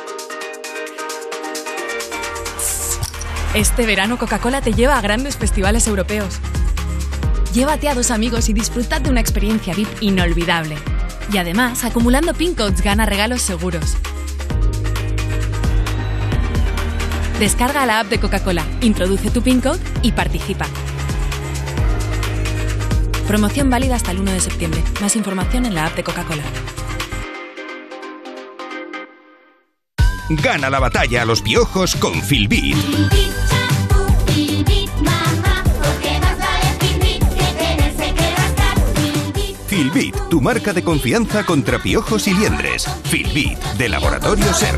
Este verano Coca-Cola te lleva a grandes festivales europeos. Llévate a dos amigos y disfrutad de una experiencia VIP inolvidable. Y además, acumulando pin codes gana regalos seguros. Descarga la app de Coca-Cola, introduce tu pin code y participa. Promoción válida hasta el 1 de septiembre. Más información en la app de Coca-Cola. Gana la batalla a los piojos con Filbit. Filbit, tu marca de confianza contra piojos y liendres. Filbit, de Laboratorio Ser.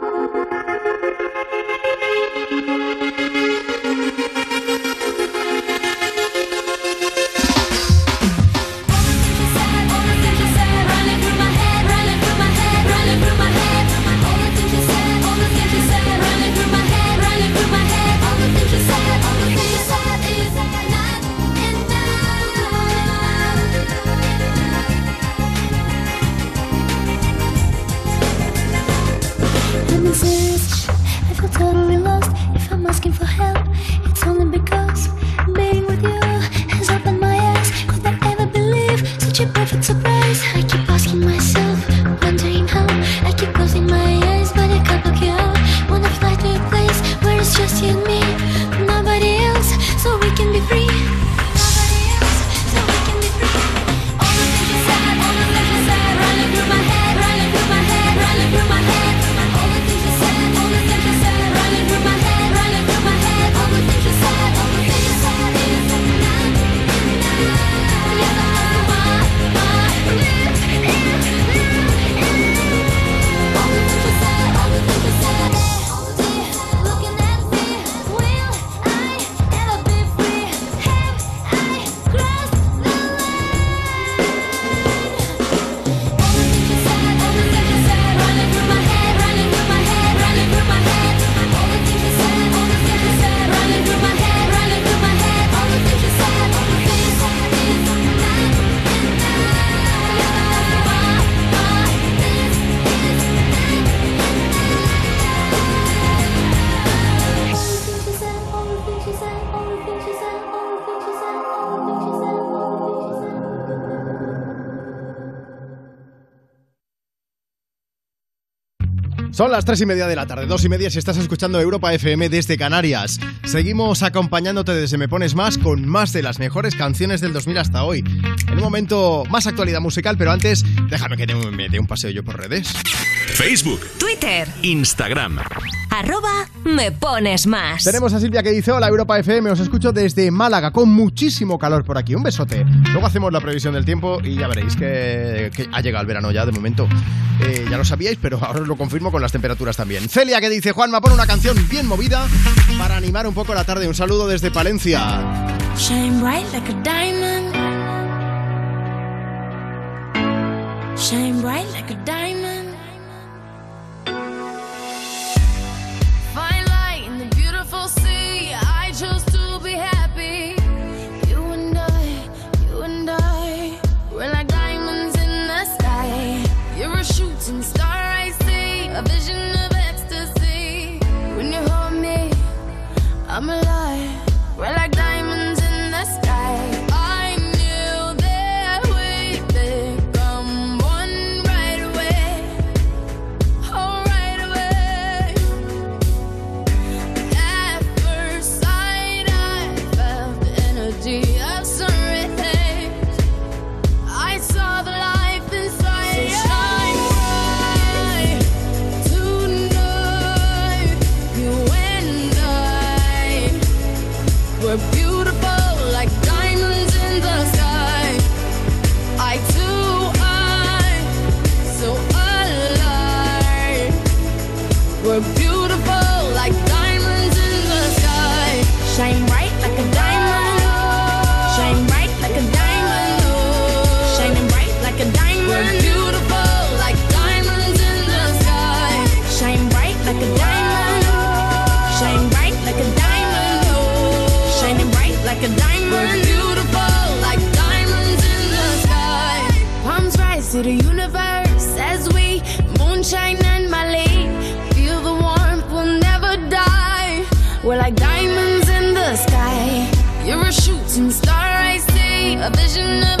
couldn't be lost if I'm asking for help. Son las tres y media de la tarde, dos y media si estás escuchando Europa FM desde Canarias. Seguimos acompañándote desde Me Pones Más con más de las mejores canciones del 2000 hasta hoy. En un momento más actualidad musical, pero antes déjame que me dé un paseo yo por redes. Facebook, Twitter, Instagram. Arroba me pones más. Tenemos a Silvia que dice, hola Europa FM, os escucho desde Málaga con muchísimo calor por aquí. Un besote. Luego hacemos la previsión del tiempo y ya veréis que, que ha llegado el verano ya de momento. Eh, ya lo sabíais, pero ahora os lo confirmo con las temperaturas también. Celia que dice, Juanma, pon una canción bien movida para animar un poco la tarde. Un saludo desde Palencia. Shine bright like a diamond. Shine bright like a diamond. Shooting star, I see. A vision of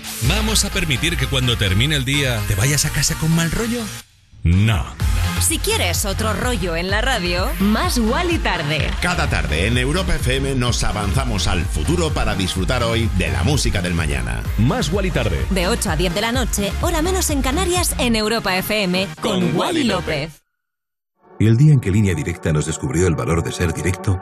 ¿Vamos a permitir que cuando termine el día te vayas a casa con mal rollo? No. Si quieres otro rollo en la radio, más y tarde. Cada tarde en Europa FM nos avanzamos al futuro para disfrutar hoy de la música del mañana. Más y tarde. De 8 a 10 de la noche, hora menos en Canarias, en Europa FM, con, Con Wally Wally López. Y el día en que Línea Directa nos descubrió el valor de ser directo,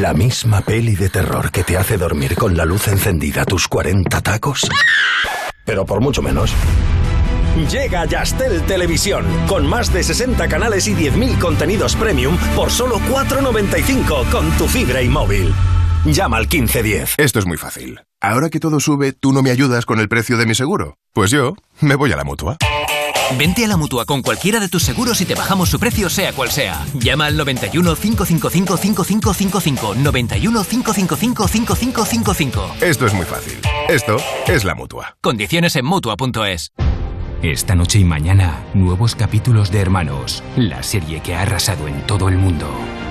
La misma peli de terror que te hace dormir con la luz encendida tus 40 tacos. Pero por mucho menos. Llega Yastel Televisión, con más de 60 canales y 10.000 contenidos premium por solo 4,95 con tu fibra y móvil. Llama al 1510. Esto es muy fácil. Ahora que todo sube, ¿tú no me ayudas con el precio de mi seguro? Pues yo me voy a la mutua. Vente a la mutua con cualquiera de tus seguros y te bajamos su precio, sea cual sea. Llama al 91 555 5555. 91 555 5555. Esto es muy fácil. Esto es la mutua. Condiciones en mutua.es. Esta noche y mañana, nuevos capítulos de Hermanos, la serie que ha arrasado en todo el mundo.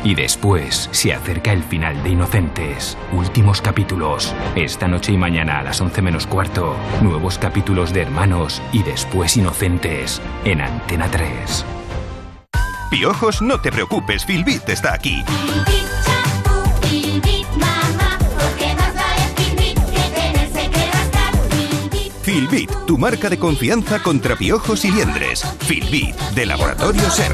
Y después se acerca el final de Inocentes. Últimos capítulos. Esta noche y mañana a las 11 menos cuarto, nuevos capítulos de Hermanos y después Inocentes en Antena 3. Piojos, no te preocupes, Filbit está aquí. Filbit, tu marca de confianza contra piojos y liendres. Filbit, de Laboratorio Ser.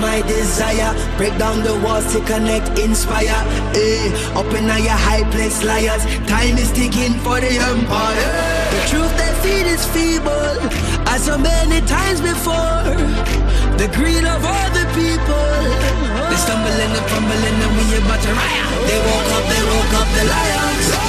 My desire. Break down the walls to connect, inspire. Eh, up in your high place, liars. Time is ticking for the empire. The truth they feed is feeble, as so many times before. The greed of the people. They stumble and fumble and we about to riot. They woke up, they woke up the lions.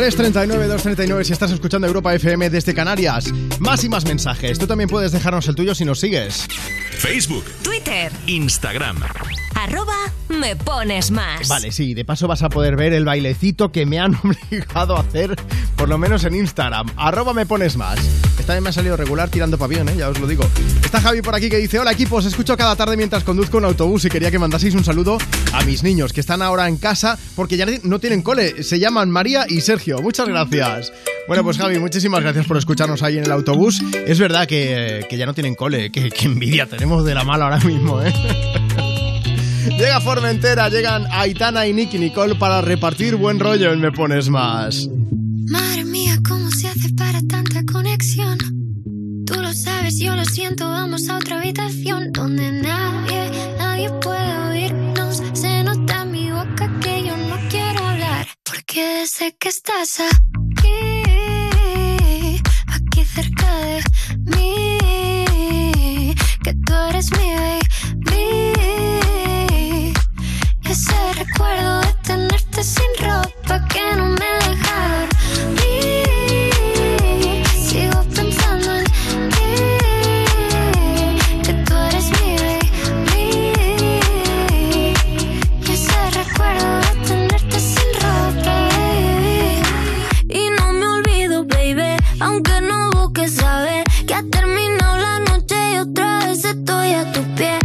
339 239 si estás escuchando Europa FM desde Canarias. Más y más mensajes. Tú también puedes dejarnos el tuyo si nos sigues. Facebook, Twitter. Instagram. Arroba me pones más. Vale, sí, de paso vas a poder ver el bailecito que me han [LAUGHS] obligado a hacer, por lo menos en Instagram. Arroba me pones más. Esta vez me ha salido regular tirando pavión, ¿eh? ya os lo digo. Está Javi por aquí que dice, hola equipo, os escucho cada tarde mientras conduzco un autobús y quería que mandaseis un saludo a mis niños que están ahora en casa porque ya no tienen cole. Se llaman María y Sergio. Muchas gracias. Bueno, pues Javi, muchísimas gracias por escucharnos ahí en el autobús. Es verdad que, que ya no tienen cole, que, que envidia tenemos de la mala ahora mismo, ¿eh? Llega Formentera, llegan Aitana y Nicky Nicole para repartir buen rollo en Me Pones Más. Madre mía, ¿cómo se hace para tanta conexión? Tú lo sabes, yo lo siento, vamos a otra habitación donde nadie, nadie puede oírnos. Se nota en mi boca que yo no quiero hablar, porque sé que estás aquí, aquí cerca de mí. acuerdo de tenerte sin ropa que no me dejaron. Sigo pensando en ti, que tú eres mi baby. Y ese recuerdo de tenerte sin ropa, baby. Y no me olvido, baby, aunque no busques saber que ha terminado la noche y otra vez estoy a tus pies.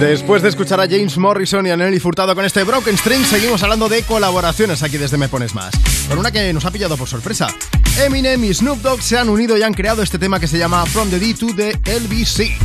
Después de escuchar a James Morrison y a Nelly Furtado con este Broken String, seguimos hablando de colaboraciones aquí desde Me Pones Más. Con una que nos ha pillado por sorpresa. Eminem y Snoop Dogg se han unido y han creado este tema que se llama From the D to the LBC.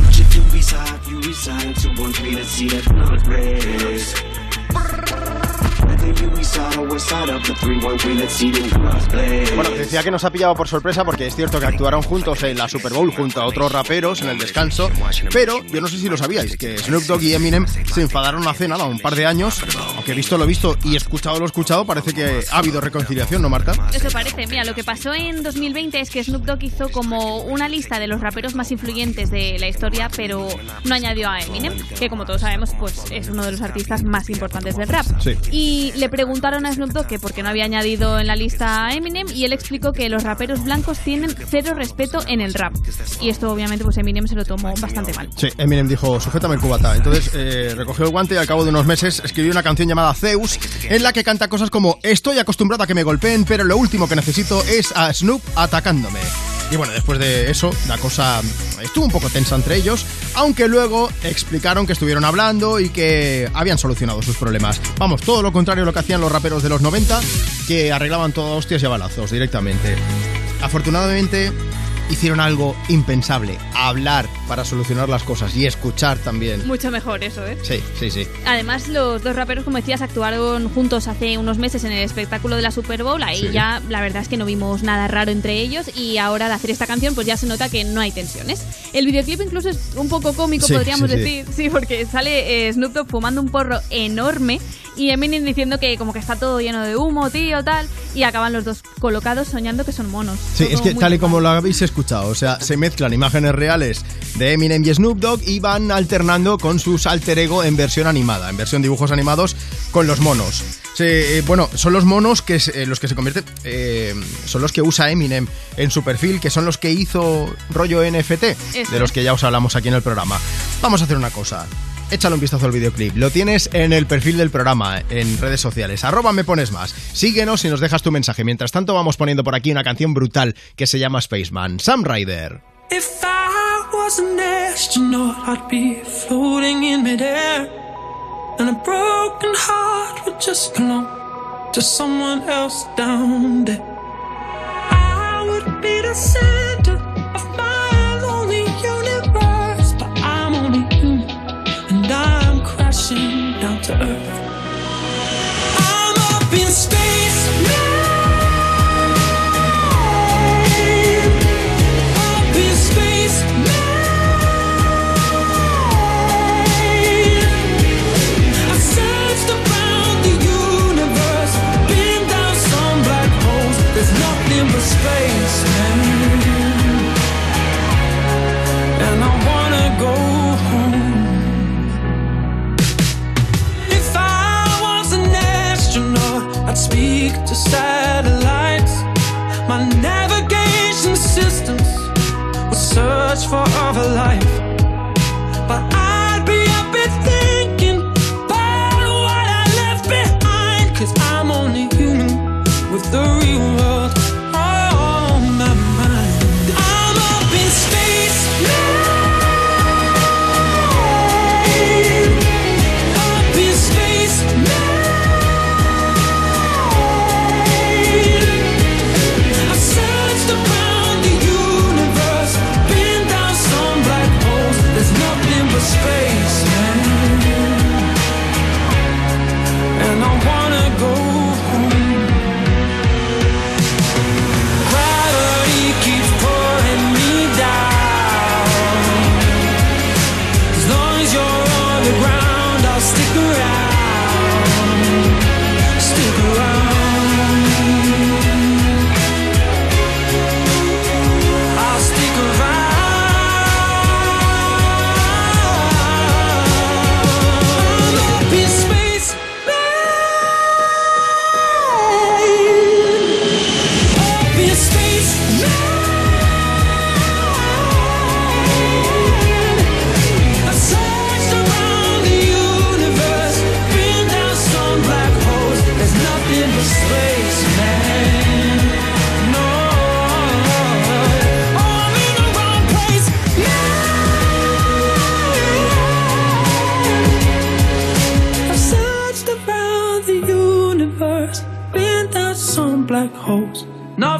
Bueno, decía que nos ha pillado por sorpresa porque es cierto que actuaron juntos en la Super Bowl junto a otros raperos en el descanso, pero yo no sé si lo sabíais, que Snoop Dogg y Eminem se enfadaron hace nada, un par de años, aunque visto lo visto y escuchado lo escuchado, parece que ha habido reconciliación, ¿no, Marta? Eso parece. Mira, lo que pasó en 2020 es que Snoop Dogg hizo como una lista de los raperos más influyentes de la historia, pero no añadió a Eminem, que como todos sabemos, pues es uno de los artistas más importantes del rap. Sí. Y le preguntaron a Snoop Dogg que por qué no había añadido en la lista a Eminem y él explicó que los raperos blancos tienen cero respeto en el rap. Y esto obviamente pues Eminem se lo tomó bastante mal. Sí, Eminem dijo, sujétame el cubata. Entonces eh, recogió el guante y al cabo de unos meses escribió una canción llamada Zeus, en la que canta cosas como Estoy acostumbrado a que me golpeen, pero lo último que necesito es a Snoop atacándome. Y bueno, después de eso, la cosa estuvo un poco tensa entre ellos, aunque luego explicaron que estuvieron hablando y que habían solucionado sus problemas. Vamos, todo lo contrario a lo que hacían los raperos de los 90, que arreglaban todo a hostias y a balazos directamente. Afortunadamente, hicieron algo impensable, hablar para solucionar las cosas y escuchar también. Mucho mejor eso, ¿eh? Sí, sí, sí. Además, los dos raperos, como decías, actuaron juntos hace unos meses en el espectáculo de la Super Bowl. Ahí Sí. ya, la verdad es que no vimos nada raro entre ellos. Y ahora, al hacer esta canción, pues ya se nota que no hay tensiones. El videoclip incluso es un poco cómico, Sí, podríamos sí, decir. Sí, porque sale eh, Snoop Dogg fumando un porro enorme y Eminem diciendo que como que está todo lleno de humo, tío, tal. Y acaban los dos colocados soñando que son monos. Sí, es que tal y como lo habéis escuchado, o sea, se mezclan imágenes reales de Eminem y Snoop Dogg y van alternando con sus alter ego en versión animada, en versión dibujos animados con los monos. Se- eh, bueno, son los monos que se- eh, los que se convierten, eh, son los que usa Eminem en su perfil, que son los que hizo rollo NFT, Eso. de los que ya os hablamos aquí en el programa. Vamos a hacer una cosa. Échale un vistazo al videoclip. Lo tienes en el perfil del programa, en redes sociales. Arroba me pones más. Síguenos y nos dejas tu mensaje. Mientras tanto, vamos poniendo por aquí una canción brutal que se llama Spaceman. Sam Ryder. If I was an astronaut, I'd be floating in midair. And a broken heart would just belong to someone else down there. I would be the center life, but I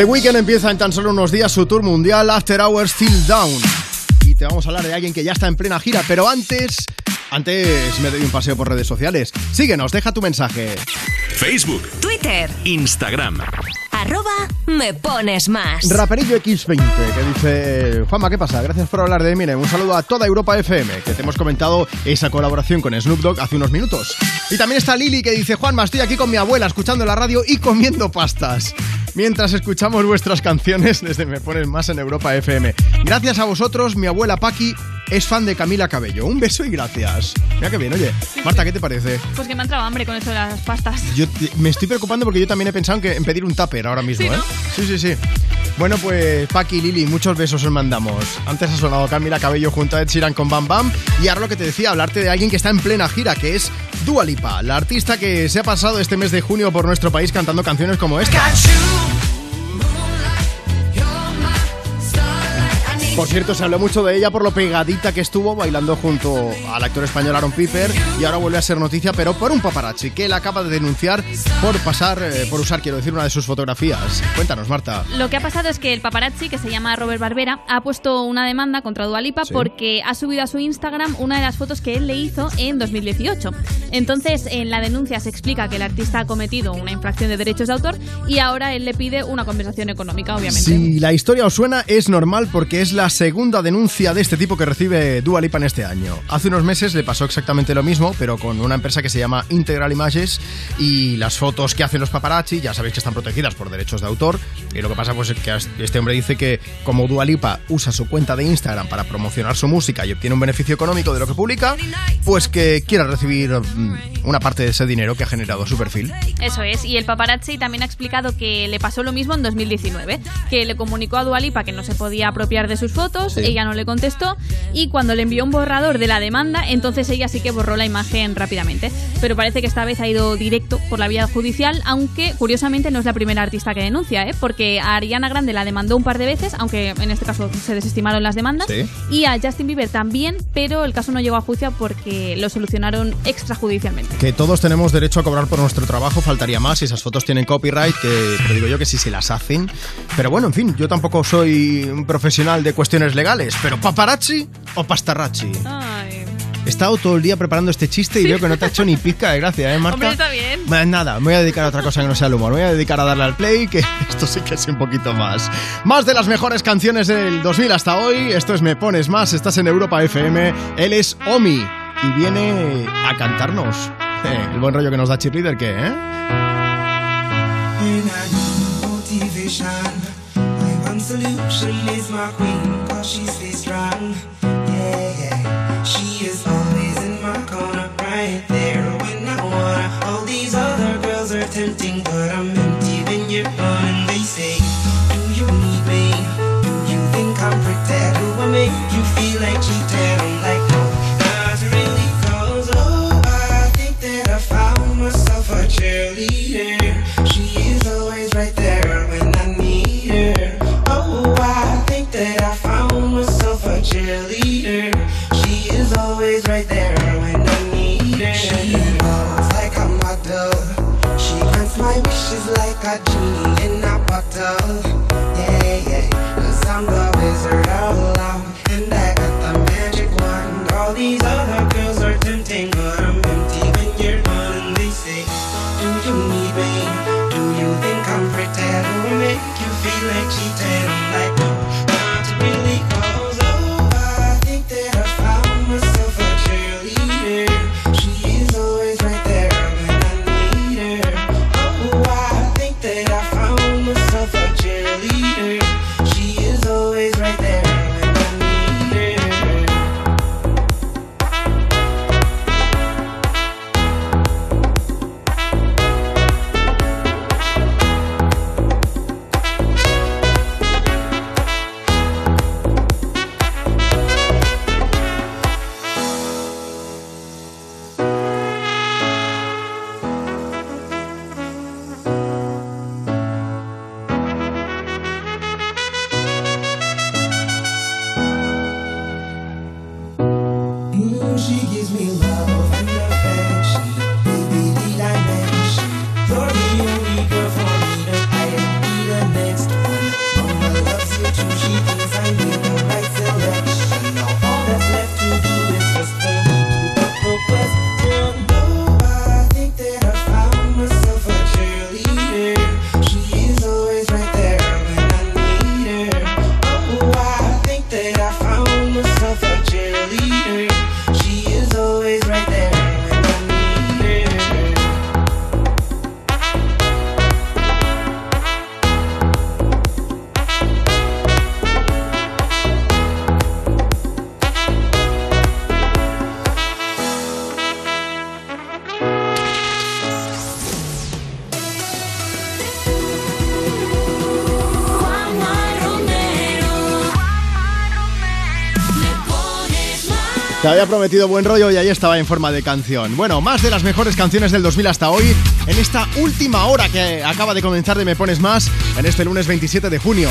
The Weeknd empieza en tan solo unos días su tour mundial After Hours Till Down. Y te vamos a hablar de alguien que ya está en plena gira, pero antes. Antes me doy un paseo por redes sociales. Síguenos, deja tu mensaje. Facebook, Twitter. Instagram. Arroba me pones más. Raperillo X20, que dice: Juanma, ¿qué pasa? Gracias por hablar de Eminem. Un saludo a toda Europa FM, que te hemos comentado esa colaboración con Snoop Dogg hace unos minutos. Y también está Lili, que dice: Juanma, estoy aquí con mi abuela escuchando la radio y comiendo pastas. Mientras escuchamos vuestras canciones desde Me Pones Más en Europa FM. Gracias a vosotros, mi abuela Paqui es fan de Camila Cabello. Un beso y gracias. Mira qué bien, oye. Marta, ¿qué te parece? Pues que me ha entrado hambre con esto de las pastas. Yo te- me estoy preocupando porque yo también he pensado en, que- en pedir un tupper ahora mismo, Sí, ¿no? ¿eh? Sí, sí, sí. Bueno, pues Paqui y Lili, muchos besos os mandamos. Antes ha sonado Camila Cabello junto a Ed Sheeran con Bam Bam. Y ahora lo que te decía, hablarte de alguien que está en plena gira, que es Dua Lipa, la artista que se ha pasado este mes de junio por nuestro país cantando canciones como esta. Por cierto, se habló mucho de ella por lo pegadita que estuvo bailando junto al actor español Aaron Piper y ahora vuelve a ser noticia, pero por un paparazzi que él acaba de denunciar por pasar, eh, por usar, quiero decir, una de sus fotografías. Cuéntanos, Marta. Lo que ha pasado es que el paparazzi, que se llama Robert Barbera, ha puesto una demanda contra Dualipa Sí. porque ha subido a su Instagram una de las fotos que él le hizo en 2018. Entonces, en la denuncia se explica que el artista ha cometido una infracción de derechos de autor y ahora él le pide una compensación económica, obviamente. Si la historia os suena, es normal porque es la segunda denuncia de este tipo que recibe Dua Lipa en este año. Hace unos meses le pasó exactamente lo mismo, pero con una empresa que se llama Integral Images y las fotos que hacen los paparazzi, ya sabéis que están protegidas por derechos de autor. Y lo que pasa pues es que este hombre dice que como Dua Lipa usa su cuenta de Instagram para promocionar su música y obtiene un beneficio económico de lo que publica, pues que quiera recibir mm, una parte de ese dinero que ha generado su perfil. Eso es, y el paparazzi también ha explicado que le pasó lo mismo en 2019, que le comunicó a Dualipa que no se podía apropiar de sus fotos, Sí. ella no le contestó, y cuando le envió un borrador de la demanda, entonces ella sí que borró la imagen rápidamente. Pero parece que esta vez ha ido directo por la vía judicial, aunque curiosamente no es la primera artista que denuncia, ¿eh? porque a Ariana Grande la demandó un par de veces, aunque en este caso se desestimaron las demandas, Sí. y a Justin Bieber también, pero el caso no llegó a juicio porque lo solucionaron extrajudicialmente. Que todos tenemos derecho a cobrar por nuestro trabajo, faltaría más si esas fotos tienen copyright, que pero digo yo que sí se las hacen. Pero bueno, en fin, yo tampoco soy un profesional de cuestiones legales, pero paparazzi o pastarrachi. He estado todo el día preparando este chiste y veo que no te ha hecho ni pizca de gracia, ¿eh, Marta? Hombre, está bien. Nada, me voy a dedicar a otra cosa que no sea el humor. Me voy a dedicar a darle al play, que [LAUGHS] esto sí que es un poquito más. Más de las mejores canciones del 2000 hasta hoy. Esto es Me Pones Más. Estás en Europa FM. Él es Omi y viene a cantarnos. Eh, el buen rollo que nos da Cheerleader, ¿qué, eh? Solution is my queen, she stays strong. Yeah, yeah. She is always in my corner, right there when I wanna. All these other girls are tempting, but I'm empty when you're gone. And they say, Do you need me? Do you think I'm pretend? Do I make you feel like cheating? I'm like, no, not really, cause oh, I think that I found myself a cheerleader. She is always right there when I need her. She walks like a model. She grants my wishes like a genie in a bottle. Había prometido buen rollo y ahí estaba en forma de canción. Bueno, más de las mejores canciones del 2000 hasta hoy, en esta última hora que acaba de comenzar de Me Pones Más, en este lunes 27 de junio.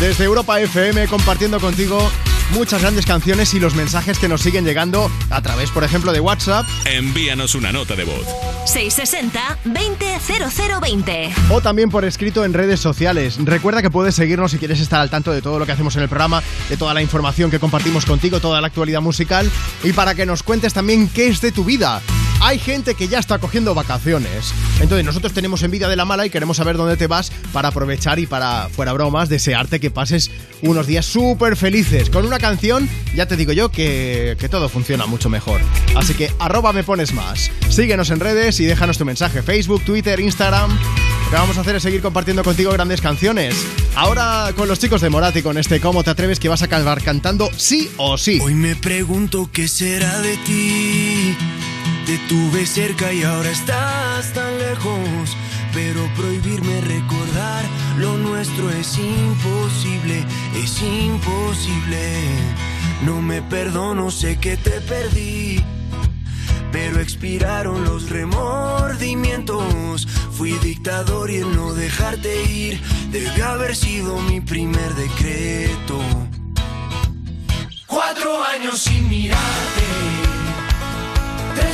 desde Europa FM compartiendo contigo muchas grandes canciones y los mensajes que nos siguen llegando a través, por ejemplo, de WhatsApp. Envíanos una nota de voz. 660-200020. O también por escrito en redes sociales. Recuerda que puedes seguirnos si quieres estar al tanto de todo lo que hacemos en el programa, de toda la información que compartimos contigo, toda la actualidad musical y para que nos cuentes también qué es de tu vida. Hay gente que ya está cogiendo vacaciones. Entonces nosotros tenemos envidia de la mala y queremos saber dónde te vas para aprovechar y para, fuera bromas, desearte que pases unos días súper felices. Con una canción, ya te digo yo que, que todo funciona mucho mejor. Así que arroba me pones más. Síguenos en redes y déjanos tu mensaje. Facebook, Twitter, Instagram. Lo que vamos a hacer es seguir compartiendo contigo grandes canciones. Ahora con los chicos de Morat y con este ¿Cómo te atreves? que vas a acabar cantando sí o sí. Hoy me pregunto qué será de ti. Te tuve cerca y ahora estás tan lejos. Pero prohibirme recordar lo nuestro es imposible, es imposible. No me perdono, sé que te perdí. Pero expiraron los remordimientos. Fui dictador y el no dejarte ir debió haber sido mi primer decreto. Cuatro años sin mirarte,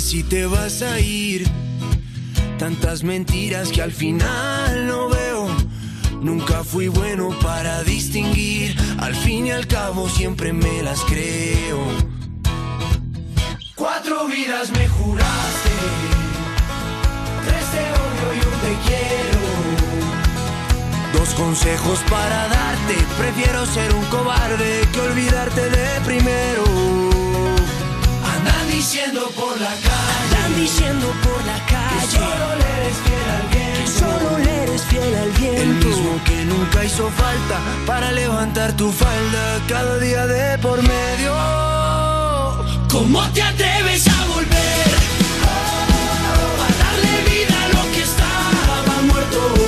Si te vas a ir? Tantas mentiras que al final no. Nunca fui bueno para distinguir. Al fin y al cabo siempre me las creo. Cuatro vidas me juraste. Tres te odio y un te quiero. Dos consejos para darte. Prefiero ser un cobarde que olvidarte de primero. Andan diciendo por la calle. Andan diciendo por la calle. Que solo le eres fiel al. Solo le eres fiel al viento. El mismo que nunca hizo falta para levantar tu falda cada día de por medio. ¿Cómo te atreves a volver? A darle vida a lo que estaba muerto.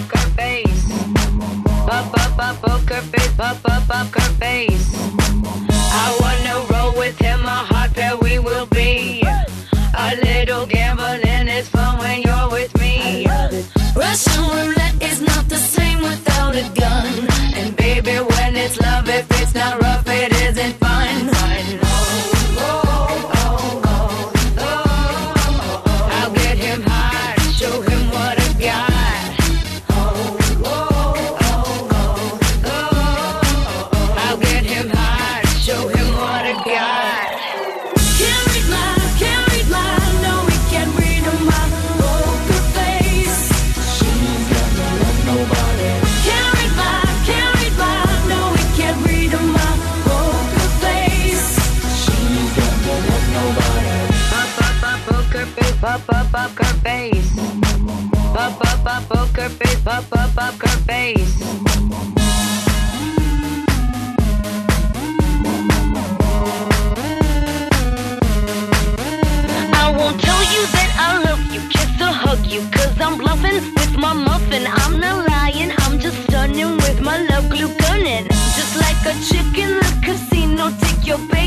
Poker face. Pop, pop, pop, poker face, pop, pop, poker face. I wanna roll with him, up, up pop, poker face. I won't tell you that I love you, kiss or hug you, cause I'm bluffing with my muffin. I'm not lying, I'm just stunning with my love glue gunning. Just like a chick in the casino, take your bank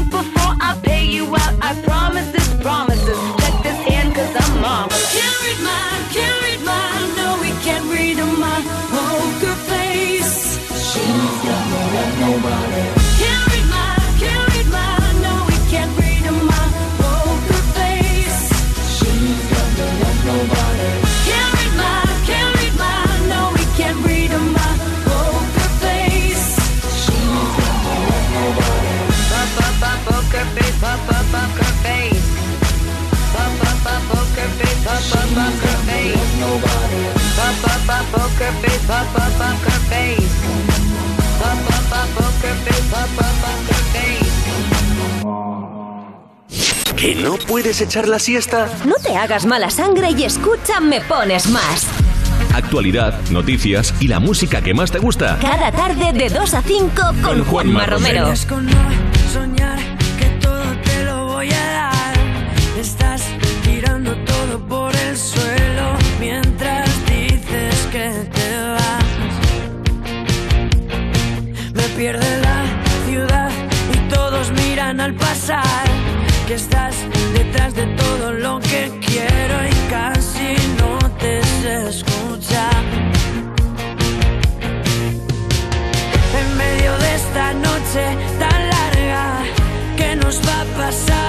poker face. Pop up up poker face. Pop up poker face. Pop up up poker face. Pop up poker face. ¿Que no puedes echar la siesta? No te hagas mala sangre y escucha Me Pones Más. Actualidad, noticias y la música que más te gusta. Cada tarde de 2 a 5 con Juanma Romero. Con que todo Que estás detrás de todo lo que quiero y casi no te sé escuchar. en medio de esta noche tan larga que nos va a pasar.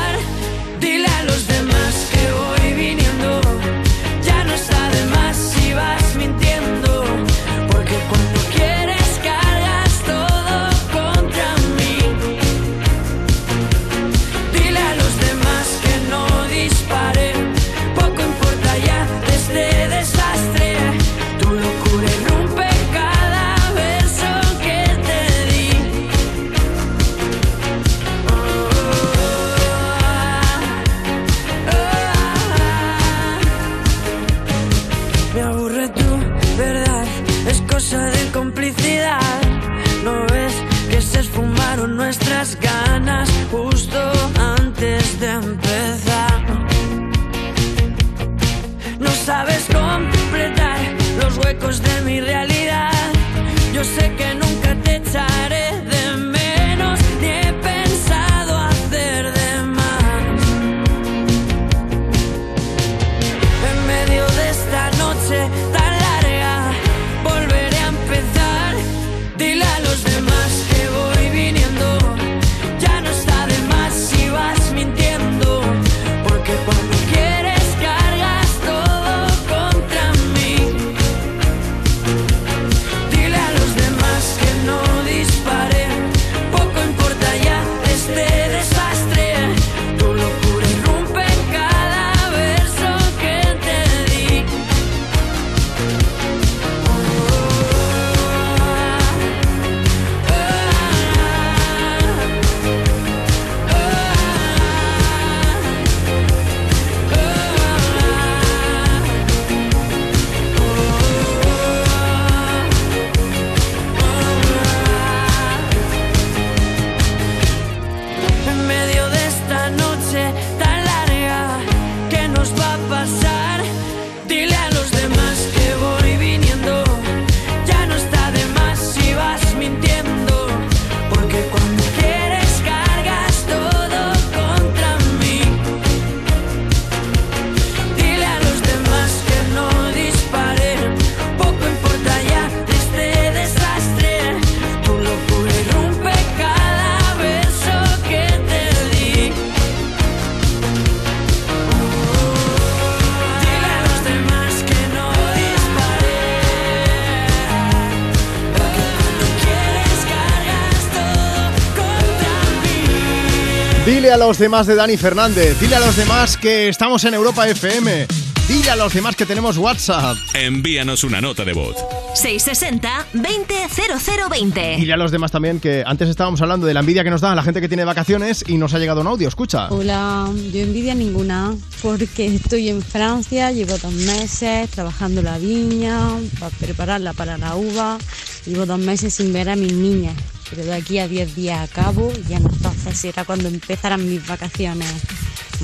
Dile a los demás de Dani Fernández, dile a los demás que estamos en Europa FM, dile a los demás que tenemos WhatsApp. Envíanos una nota de voz. 660-200020. Dile a los demás también que antes estábamos hablando de la envidia que nos da la gente que tiene vacaciones y nos ha llegado un audio, escucha. Hola, yo envidia ninguna porque estoy en Francia, llevo dos meses trabajando la viña para prepararla para la uva, llevo dos meses sin ver a mis niñas, pero aquí a 10 días acabo y entonces será cuando empezarán mis vacaciones.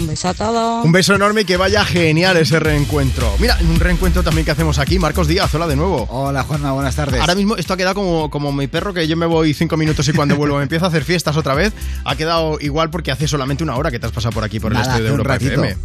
Un beso a todos. Un beso enorme y que vaya genial ese reencuentro. Mira, un reencuentro también que hacemos aquí. Marcos Díaz, hola de nuevo. Hola Juanma, buenas tardes. Ahora mismo esto ha quedado como, como mi perro que yo me voy cinco minutos y cuando vuelvo [LAUGHS] me empiezo a hacer fiestas otra vez. Ha quedado igual porque hace solamente una hora que te has pasado por aquí por el estudio de Europa. FM.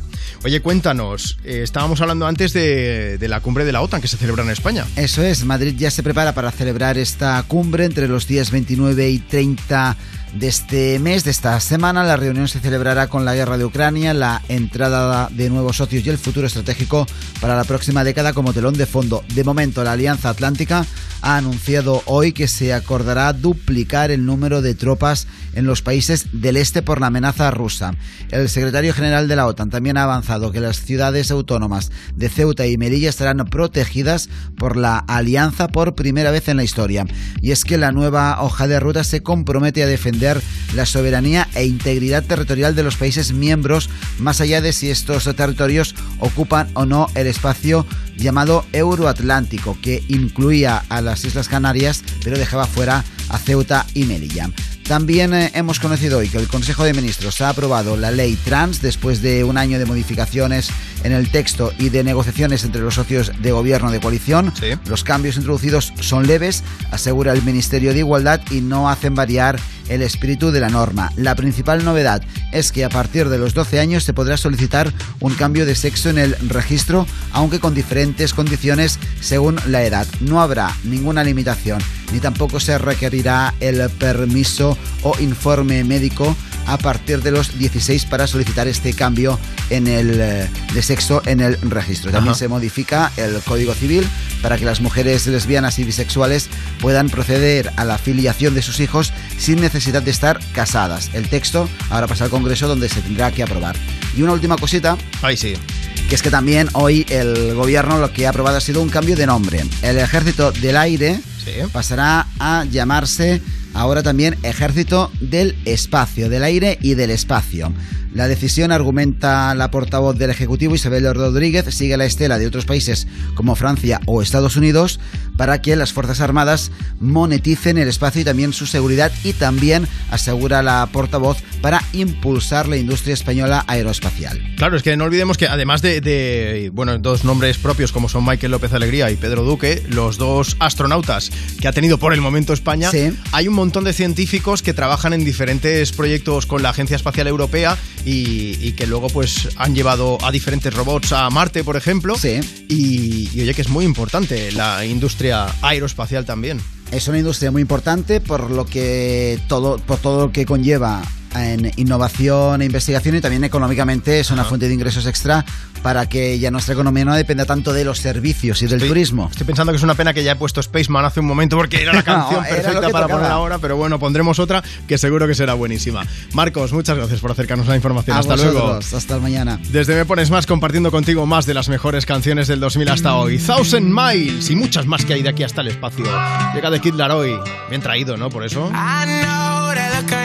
Oye, cuéntanos, eh, estábamos hablando antes de, de la cumbre de la OTAN que se celebra en España. Eso es, Madrid ya se prepara para celebrar esta cumbre entre los días 29 y 30 de este mes, de esta semana. La reunión se celebrará con la guerra de Ucrania, la entrada de nuevos socios y el futuro estratégico para la próxima década como telón de fondo. De momento, la Alianza Atlántica ha anunciado hoy que se acordará duplicar el número de tropas en los países del este por la amenaza rusa. El secretario general de la OTAN también ha avanzado que las ciudades autónomas de Ceuta y Melilla estarán protegidas por la alianza por primera vez en la historia. Y es que la nueva hoja de ruta se compromete a defender la soberanía e integridad territorial de los países miembros, más allá de si estos territorios ocupan o no el espacio llamado Euroatlántico, que incluía a las Islas Canarias, pero dejaba fuera a Ceuta y Melilla. También eh, hemos conocido hoy que el Consejo de Ministros ha aprobado la ley trans después de un año de modificaciones en el texto y de negociaciones entre los socios de gobierno de coalición. Los cambios introducidos son leves, asegura el Ministerio de Igualdad, y no hacen variar el espíritu de la norma. La principal novedad es que a partir de los 12 años se podrá solicitar un cambio de sexo en el registro, aunque con diferentes condiciones según la edad. No habrá ninguna limitación, ni tampoco se requerirá el permiso o informe médico a partir de los 16 para solicitar este cambio en el eh, de sexo en el registro. También Ajá. se modifica el Código Civil para que las mujeres lesbianas y bisexuales puedan proceder a la filiación de sus hijos sin necesidad de estar casadas. El texto ahora pasa al Congreso donde se tendrá que aprobar. Y una última cosita. Ahí sí. Que es que también hoy el gobierno lo que ha aprobado ha sido un cambio de nombre. El Ejército del Aire pasará a llamarse ahora también Ejército del Espacio, del Aire y del Espacio. La decisión, argumenta la portavoz del Ejecutivo Isabel Rodríguez, sigue la estela de otros países como Francia o Estados Unidos para que las Fuerzas Armadas moneticen el espacio y también su seguridad y también, asegura la portavoz, para impulsar la industria española aeroespacial. Claro, es que no olvidemos que además de, de, bueno, dos nombres propios como son Michael López Alegría y Pedro Duque, los dos astronautas que ha tenido por el momento España, hay un montón de científicos que trabajan en diferentes proyectos con la Agencia Espacial Europea y, y que luego pues han llevado a diferentes robots a Marte, por ejemplo. Y, y oye que es muy importante la industria aeroespacial también. Es una industria muy importante por lo que todo, por todo lo que conlleva en innovación e investigación y también económicamente es una fuente de ingresos extra para que ya nuestra economía no dependa tanto de los servicios y del turismo. Estoy pensando que es una pena que ya he puesto Spaceman hace un momento porque era la [LAUGHS] canción No, era perfecta para tocaba. poner ahora, pero bueno, pondremos otra que seguro que será buenísima. Marcos, muchas gracias por acercarnos la información. A Hasta luego. vosotros, Hasta mañana. Desde Me Pones Más compartiendo contigo más de las mejores canciones del 2000 hasta hoy. Thousand Miles y muchas más que hay de aquí hasta el espacio. Llega de Kid Laroi. Bien traído, ¿no? Por eso. I know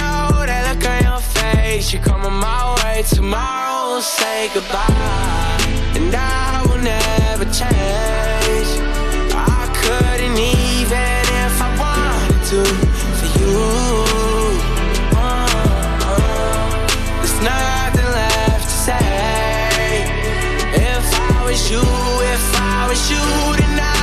face. You're coming my way. Tomorrow we'll say goodbye. And I will never change. I couldn't even if I wanted to for you. Uh, uh, there's nothing left to say. If I was you, if I was you, then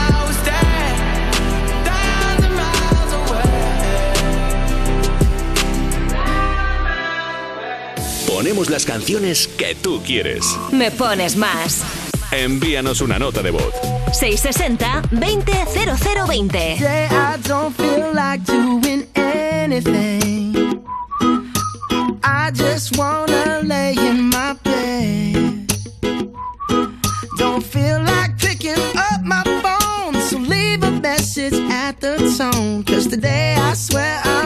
las canciones que tú quieres. Me pones más. Envíanos una nota de voz. 660-200020. Yeah, I lay in my bed. Don't feel like picking up my phone. So leave a message at the tone. Cause today I swear I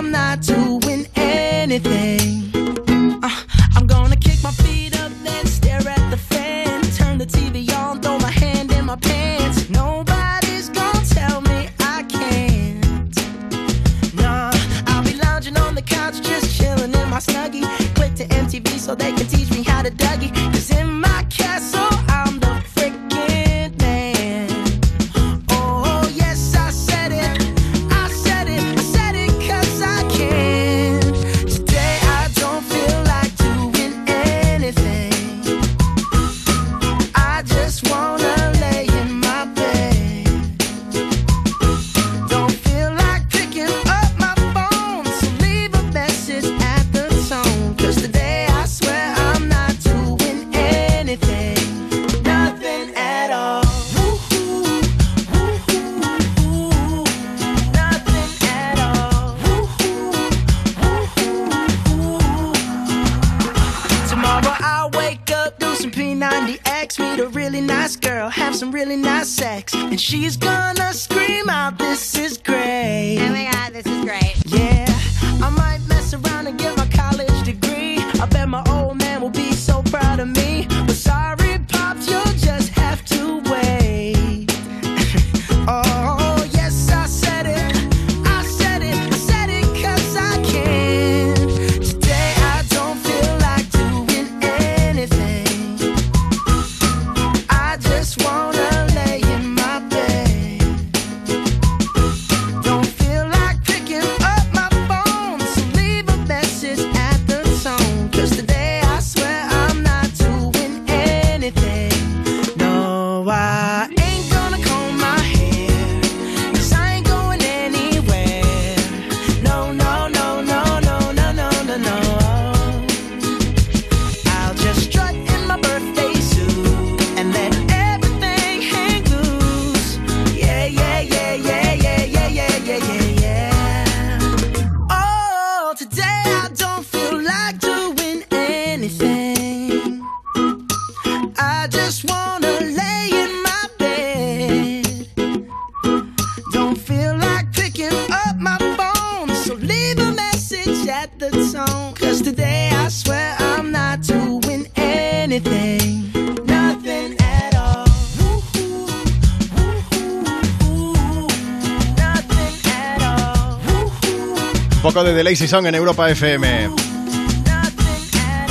De Lazy Song en Europa FM.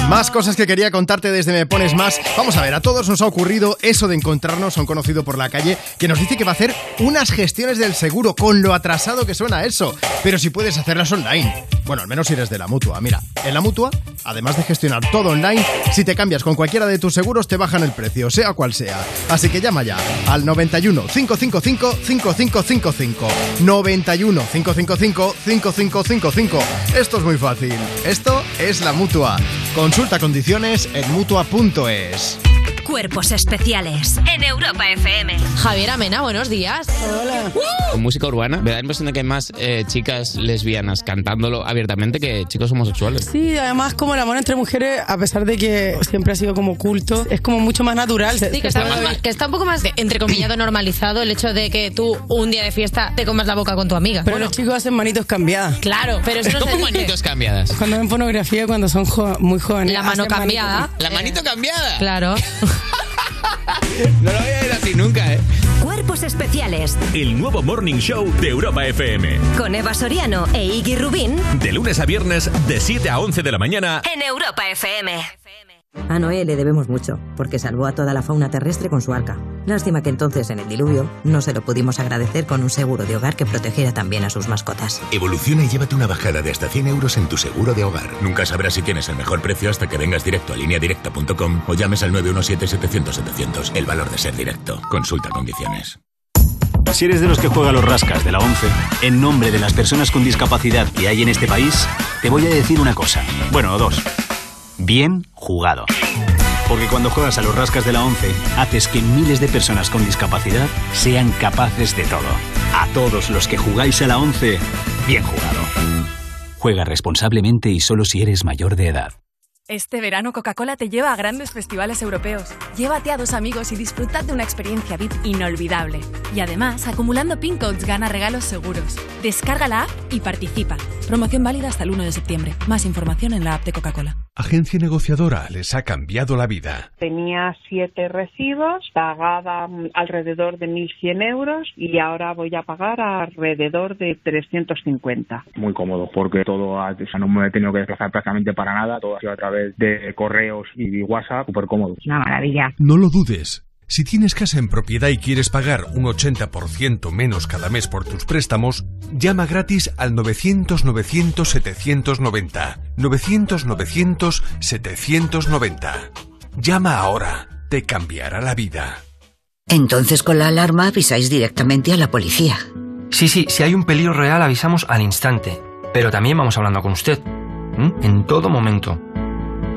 Más cosas que quería contarte desde Me Pones Más. Vamos a ver, a todos nos ha ocurrido eso de encontrarnos a un conocido por la calle que nos dice que va a hacer unas gestiones del seguro con lo atrasado que suena eso. Pero si puedes hacerlas online. Bueno, al menos si eres de la mutua. Mira, en la mutua, además de gestionar todo online, si te cambias con cualquiera de tus seguros, te bajan el precio, sea cual sea. Así que llama ya al 91 555 5555. 91 555 5555. Esto es muy fácil. Esto es la mutua. Consulta condiciones en mutua.es. Cuerpos especiales en Europa FM. Javier Amena, buenos días. Hola. En música urbana, me da la impresión de que hay más eh, chicas lesbianas cantándolo abiertamente que chicos homosexuales. Sí, además como el amor entre mujeres, a pesar de que siempre ha sido como culto, es como mucho más natural. Sí, que está, puede- que está un poco más, de- entrecomillado, normalizado el hecho de que tú un día de fiesta te comas la boca con tu amiga. Pero los chicos hacen manitos cambiadas. Claro, pero eso no se dice. manitos cambiadas? Cuando ven pornografía, cuando son jo- muy jóvenes. La mano cambiada. La manito cambiada. Claro. [LAUGHS] [LAUGHS] No lo voy a ver así nunca, ¿eh? Cuerpos especiales El nuevo Morning Show de Europa FM. con Eva Soriano e Iggy Rubín De lunes a viernes, de 7 a 11 de la mañana. en Europa FM. A Noé le debemos mucho, porque salvó a toda la fauna terrestre con su arca. Lástima que entonces, en el diluvio, no se lo pudimos agradecer con un seguro de hogar que protegiera también a sus mascotas. Evoluciona y llévate una bajada de hasta 100 euros en tu seguro de hogar. Nunca sabrás si tienes el mejor precio hasta que vengas directo a lineadirecta.com o llames al 917-700-700. El valor de ser directo. Consulta condiciones. Si eres de los que juega los rascas de la 11, en nombre de las personas con discapacidad que hay en este país, te voy a decir una cosa. Bueno, dos. Bien jugado. Porque cuando juegas a los rascas de la 11, haces que miles de personas con discapacidad sean capaces de todo. A todos los que jugáis a la 11, bien jugado. Juega responsablemente y solo si eres mayor de edad. Este verano Coca-Cola te lleva a grandes festivales europeos. Llévate a dos amigos y disfrutad de una experiencia VIP inolvidable. Y además, acumulando pin codes gana regalos seguros. Descarga la app y participa. Promoción válida hasta el 1 de septiembre. Más información en la app de Coca-Cola. Agencia negociadora les ha cambiado la vida. Tenía siete recibos, pagaba alrededor de 1.100 euros y ahora voy a pagar alrededor de 350. muy cómodo porque todo ha- o sea, no me he tenido que desplazar prácticamente para nada, todo ha sido a través de correos y WhatsApp, súper cómodo. Una maravilla. No lo dudes. Si tienes casa en propiedad y quieres pagar un 80% menos cada mes por tus préstamos, llama gratis al 900-900-790. 900-900-790. Llama ahora. Te cambiará la vida. Entonces con la alarma avisáis directamente a la policía. Sí, sí, si hay un peligro real avisamos al instante. Pero también vamos hablando con usted. ¿m? En todo momento.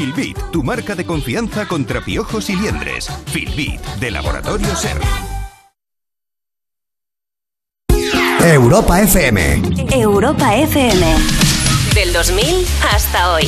Filbit, tu marca de confianza contra piojos y liendres. Filbit, de Laboratorio Ser. Europa FM. Europa FM. Del 2000 hasta hoy.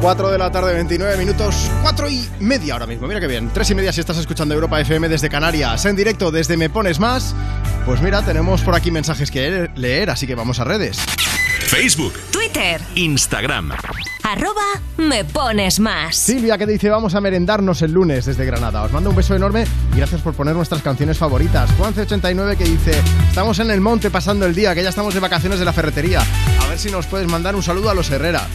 4 de la tarde, 29 minutos, 4 y media ahora mismo. Mira qué bien. 3 y media si estás escuchando Europa FM desde Canarias. En directo desde Me Pones Más. Pues mira, tenemos por aquí mensajes que leer, así que vamos a redes. Facebook, Twitter, Instagram. arroba me pones más. Silvia que dice vamos a merendarnos el lunes desde Granada. Os mando un beso enorme y gracias por poner nuestras canciones favoritas. Juance89 que dice estamos en el monte pasando el día, que ya estamos de vacaciones de la ferretería. A ver si nos puedes mandar un saludo a los Herrera.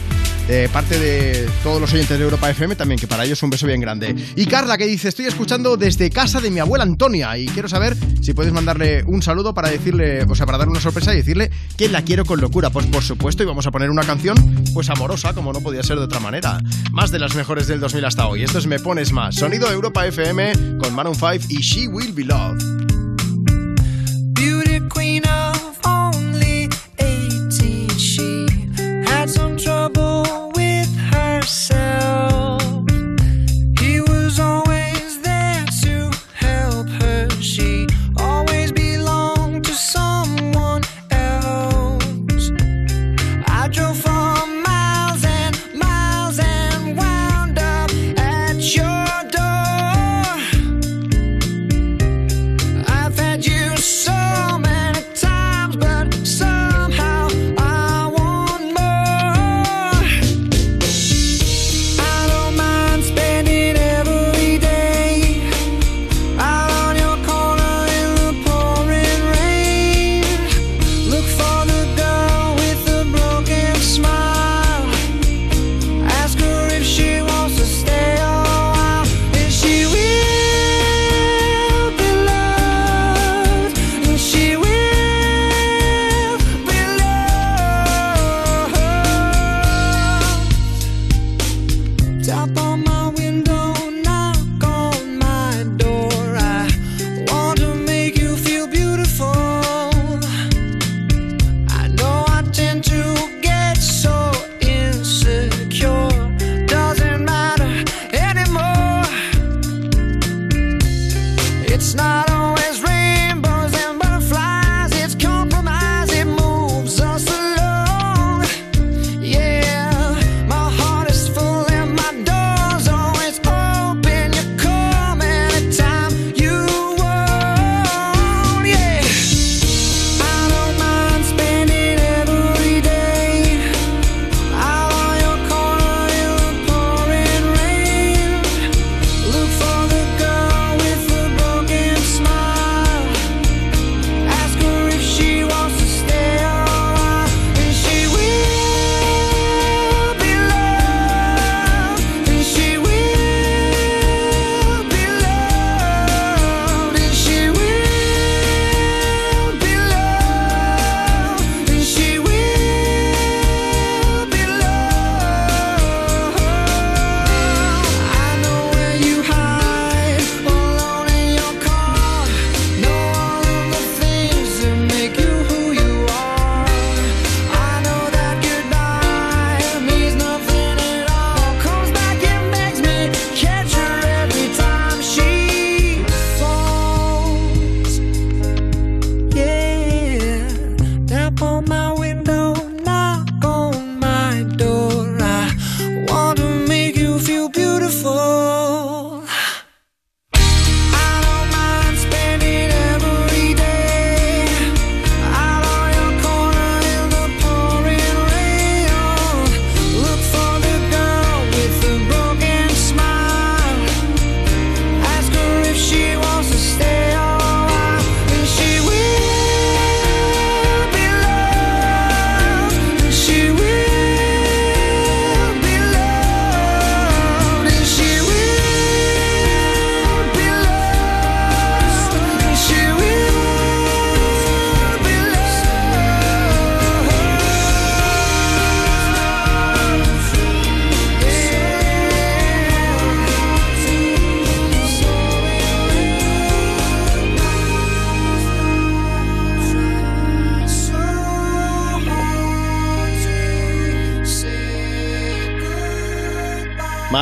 Parte de todos los oyentes de Europa FM también, que para ellos un beso bien grande. Y Carla que dice, estoy escuchando desde casa de mi abuela Antonia y quiero saber si puedes mandarle un saludo para decirle, o sea, para darle una sorpresa y decirle que la quiero con locura. Pues por supuesto, y vamos a poner una canción pues amorosa, como no podía ser de otra manera. Más de las mejores del 2000 hasta hoy. Esto es Me Pones Más. Sonido Europa FM con Maroon 5 y She Will Be Loved. Beauty queen of upset.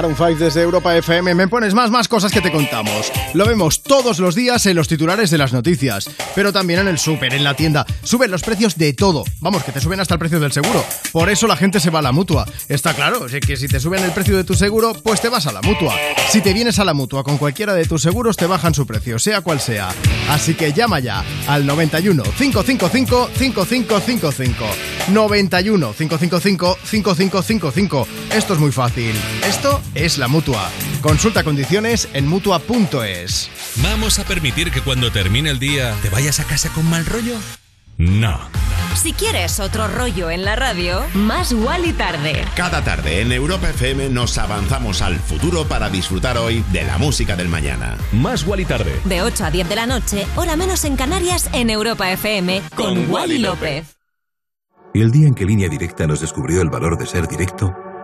Maroon 5 desde Europa FM. Me pones más, más cosas que te contamos. Lo vemos todos los días en los titulares de las noticias, pero también en el súper, en la tienda. Suben los precios de todo. Vamos, que te suben hasta el precio del seguro. Por eso la gente se va a la mutua. Está claro, que si te suben el precio de tu seguro, pues te vas a la mutua. Si te vienes a la mutua con cualquiera de tus seguros, te bajan su precio, sea cual sea. Así que llama ya al 91 555 5555. 91 555 5555. Esto es muy fácil. Esto es la mutua. Consulta condiciones en mutua.es. ¿Vamos a permitir que cuando termine el día te vayas a casa con mal rollo? No. Si quieres otro rollo en la radio, más y tarde. Cada tarde en Europa FM nos avanzamos al futuro para disfrutar hoy de la música del mañana. Más y tarde. De 8 a 10 de la noche, hora menos en Canarias, en Europa FM, con, Wally López. Y el día en que Línea Directa nos descubrió el valor de ser directo,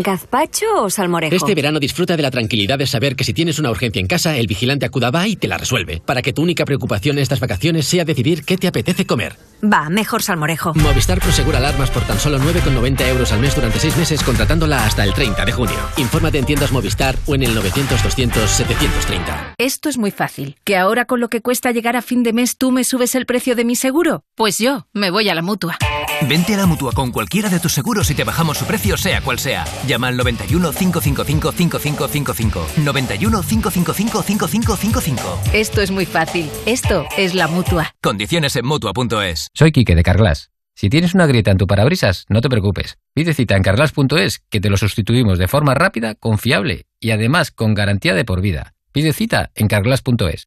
¿Gazpacho o salmorejo? Este verano disfruta de la tranquilidad de saber que si tienes una urgencia en casa, el vigilante acuda y te la resuelve, para que tu única preocupación en estas vacaciones sea decidir qué te apetece comer. Va, mejor salmorejo. Movistar Prosegura alarmas por tan solo 9,90 euros al mes durante 6 meses contratándola hasta el 30 de junio. Infórmate en tiendas Movistar o en el 900-200-730. Esto es muy fácil. ¿Que ahora con lo que cuesta llegar a fin de mes tú me subes el precio de mi seguro? Pues yo me voy a la mutua. Vente a la mutua con cualquiera de tus seguros y te bajamos su precio, sea cual sea. Llama al 91 555 5555. 91 555 5555. Esto es muy fácil. Esto es la mutua. Condiciones en mutua.es. Soy Quique de Carglass. Si tienes una grieta en tu parabrisas, no te preocupes. Pide cita en carglass.es que te lo sustituimos de forma rápida, confiable y además con garantía de por vida. Pide cita en carglass.es.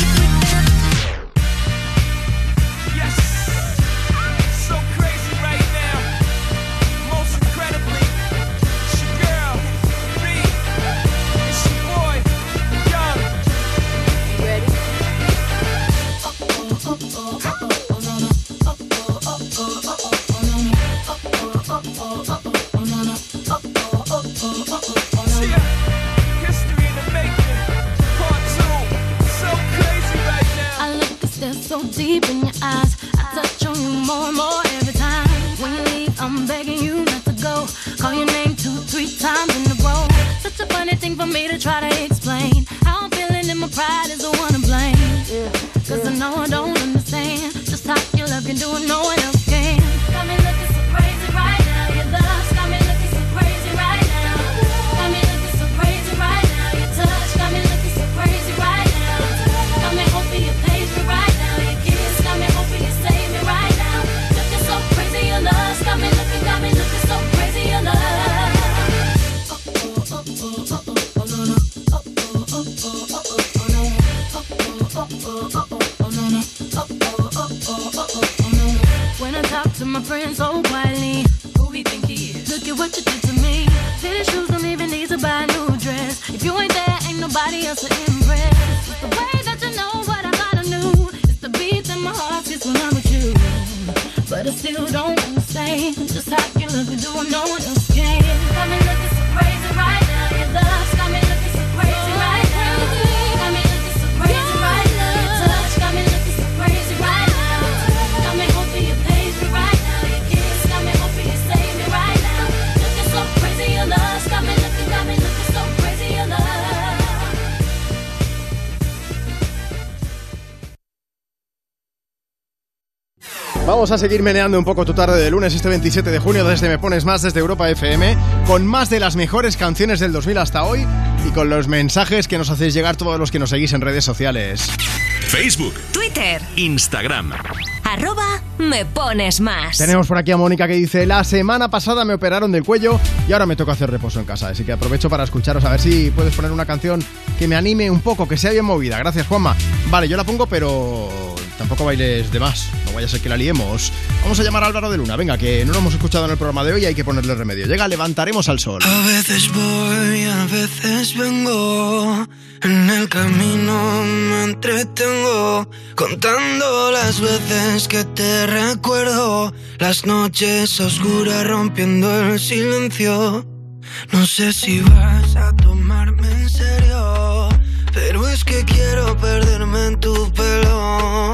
Vamos a seguir meneando un poco tu tarde de lunes, este 27 de junio, desde Me Pones Más, desde Europa FM, con más de las mejores canciones del 2000 hasta hoy y con los mensajes que nos hacéis llegar todos los que nos seguís en redes sociales. Facebook, Twitter, Instagram. arroba me pones más. Tenemos por aquí a Mónica que dice, la semana pasada me operaron del cuello y ahora me toca hacer reposo en casa, así que aprovecho para escucharos a ver si puedes poner una canción que me anime un poco, que sea bien movida. Gracias, Juanma. Vale, yo la pongo, pero tampoco bailes de más, no vaya a ser que la liemos. Vamos a llamar a Álvaro de Luna, venga, que no lo hemos escuchado en el programa de hoy y hay que ponerle remedio. Llega, levantaremos al sol. A veces voy, a veces vengo. En el camino me entretengo. Contando las veces que te recuerdo. Las noches oscuras rompiendo el silencio. No sé si vas a tomarme en serio. Pero es que quiero perderme en tu pelo.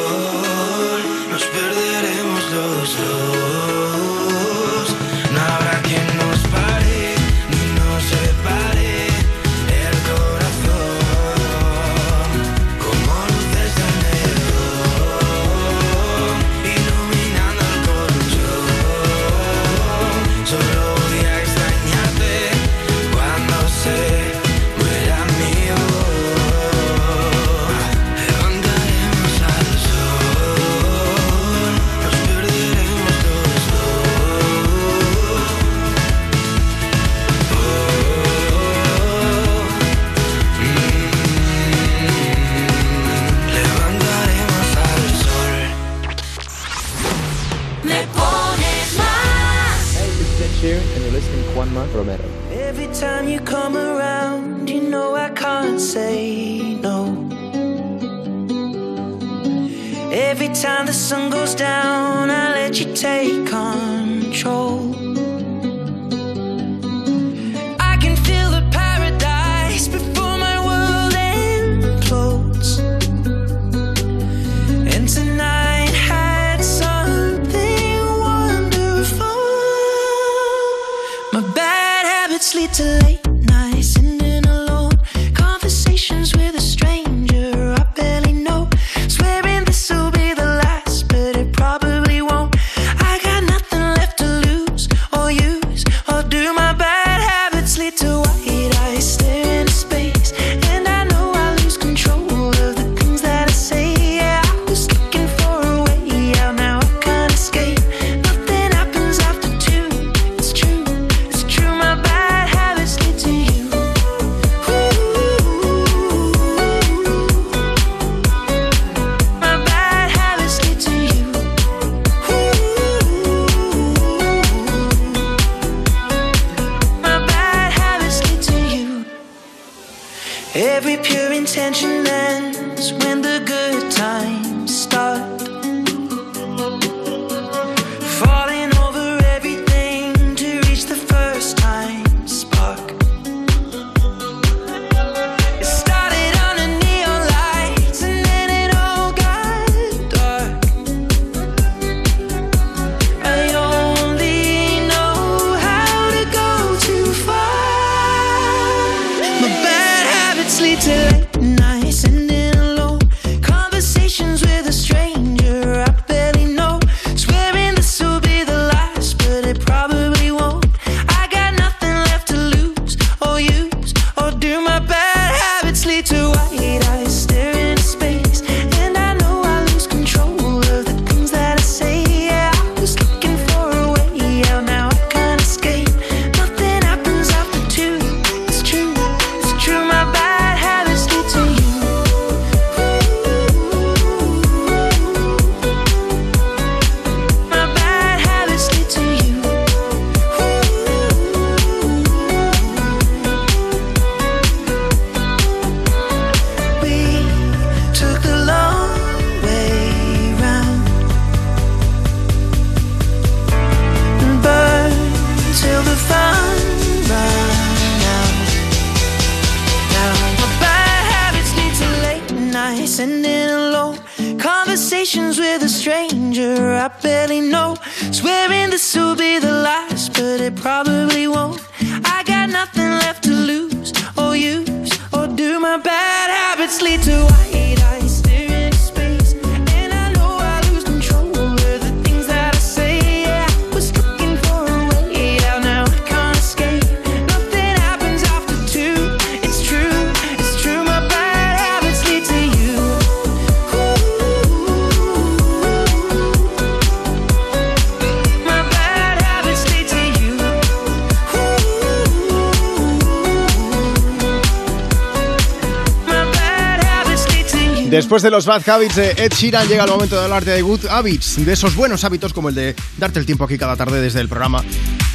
Después de los bad habits de Ed Sheeran llega el momento de hablarte de good habits, de esos buenos hábitos como el de darte el tiempo aquí cada tarde desde el programa,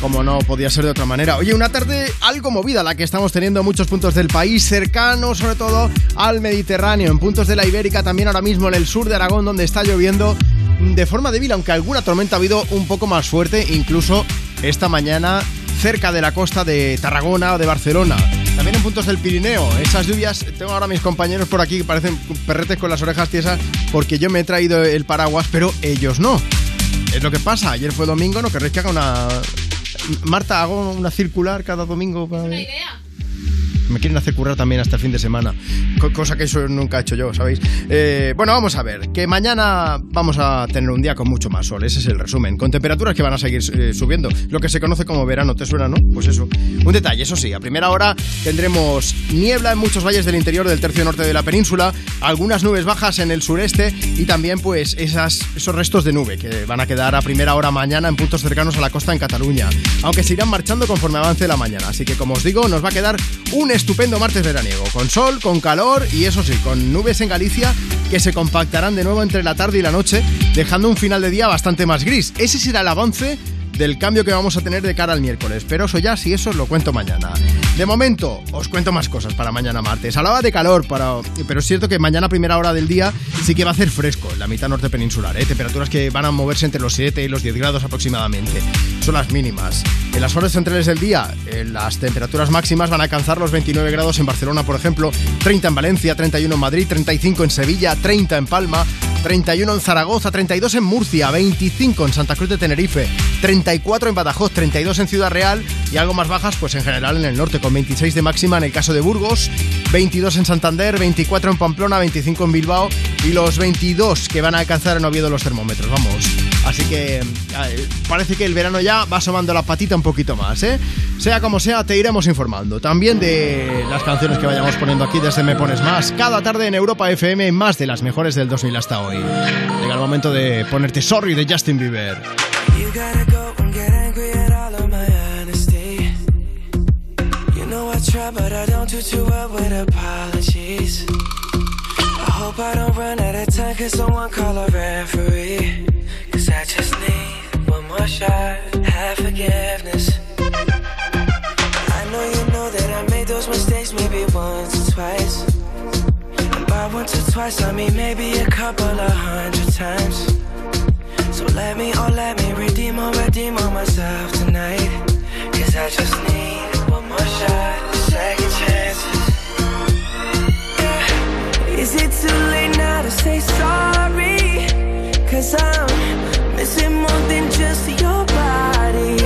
como no podía ser de otra manera. Oye, una tarde algo movida la que estamos teniendo en muchos puntos del país, cercanos sobre todo al Mediterráneo, en puntos de la Ibérica, también ahora mismo en el sur de Aragón donde está lloviendo de forma débil, aunque alguna tormenta ha habido un poco más fuerte, incluso esta mañana cerca de la costa de Tarragona o de Barcelona. También en puntos del Pirineo. Esas lluvias, tengo ahora a mis compañeros por aquí que parecen perretes con las orejas tiesas porque yo me he traído el paraguas, pero ellos no. Es lo que pasa. Ayer fue domingo, no querréis que haga una. Marta, hago una circular cada domingo. Para... Una idea. Me quieren hacer currar también hasta el fin de semana. Co- cosa que eso nunca he hecho yo, ¿sabéis? Eh, bueno, vamos a ver. Que mañana vamos a tener un día con mucho más sol. Ese es el resumen. Con temperaturas que van a seguir eh, subiendo. Lo que se conoce como verano. ¿Te suena, no? Pues eso. Un detalle, eso sí. A primera hora tendremos niebla en muchos valles del interior del tercio norte de la península. Algunas nubes bajas en el sureste. Y también, pues, esos restos de nube que van a quedar a primera hora mañana en puntos cercanos a la costa en Cataluña. Aunque se irán marchando conforme avance la mañana. Así que, como os digo, nos va a quedar un estupendo martes veraniego, con sol, con calor y eso sí, con nubes en Galicia que se compactarán de nuevo entre la tarde y la noche, dejando un final de día bastante más gris. Ese será el avance del cambio que vamos a tener de cara al miércoles, pero eso ya, si eso, os lo cuento mañana. De momento, os cuento más cosas para mañana martes. Hablaba de calor, pero es cierto que mañana primera hora del día sí que va a hacer fresco en la mitad norte peninsular, ¿eh? temperaturas que van a moverse entre los 7 y los 10 grados aproximadamente. Son las mínimas. En las horas centrales del día, eh, las temperaturas máximas van a alcanzar los 29 grados en Barcelona, por ejemplo, 30 en Valencia, 31 en Madrid, 35 en Sevilla, 30 en Palma, 31 en Zaragoza, 32 en Murcia, 25 en Santa Cruz de Tenerife, 34 en Badajoz, 32 en Ciudad Real y algo más bajas pues en general en el norte con 26 de máxima en el caso de Burgos, 22 en Santander, 24 en Pamplona, 25 en Bilbao y los 22 que van a alcanzar en Oviedo los termómetros, vamos. Así que eh, parece que el verano ya va asomando la patita un poquito más, ¿eh? Sea como sea, te iremos informando. También de las canciones que vayamos poniendo aquí desde Me Pones Más. Cada tarde en Europa FM, más de las mejores del 2000 hasta hoy. Llega el momento de ponerte Sorry de Justin Bieber. I hope I don't run out of time, someone call referee. I just need one more shot, forgiveness. I know you know that I made those mistakes maybe once or twice. Once or twice, I mean maybe a couple of hundred times. So let me, oh let me redeem or redeem myself tonight. Cause I just need one more shot, second chances. Is it too late now to say sorry? Cause I'm missing more than just your body.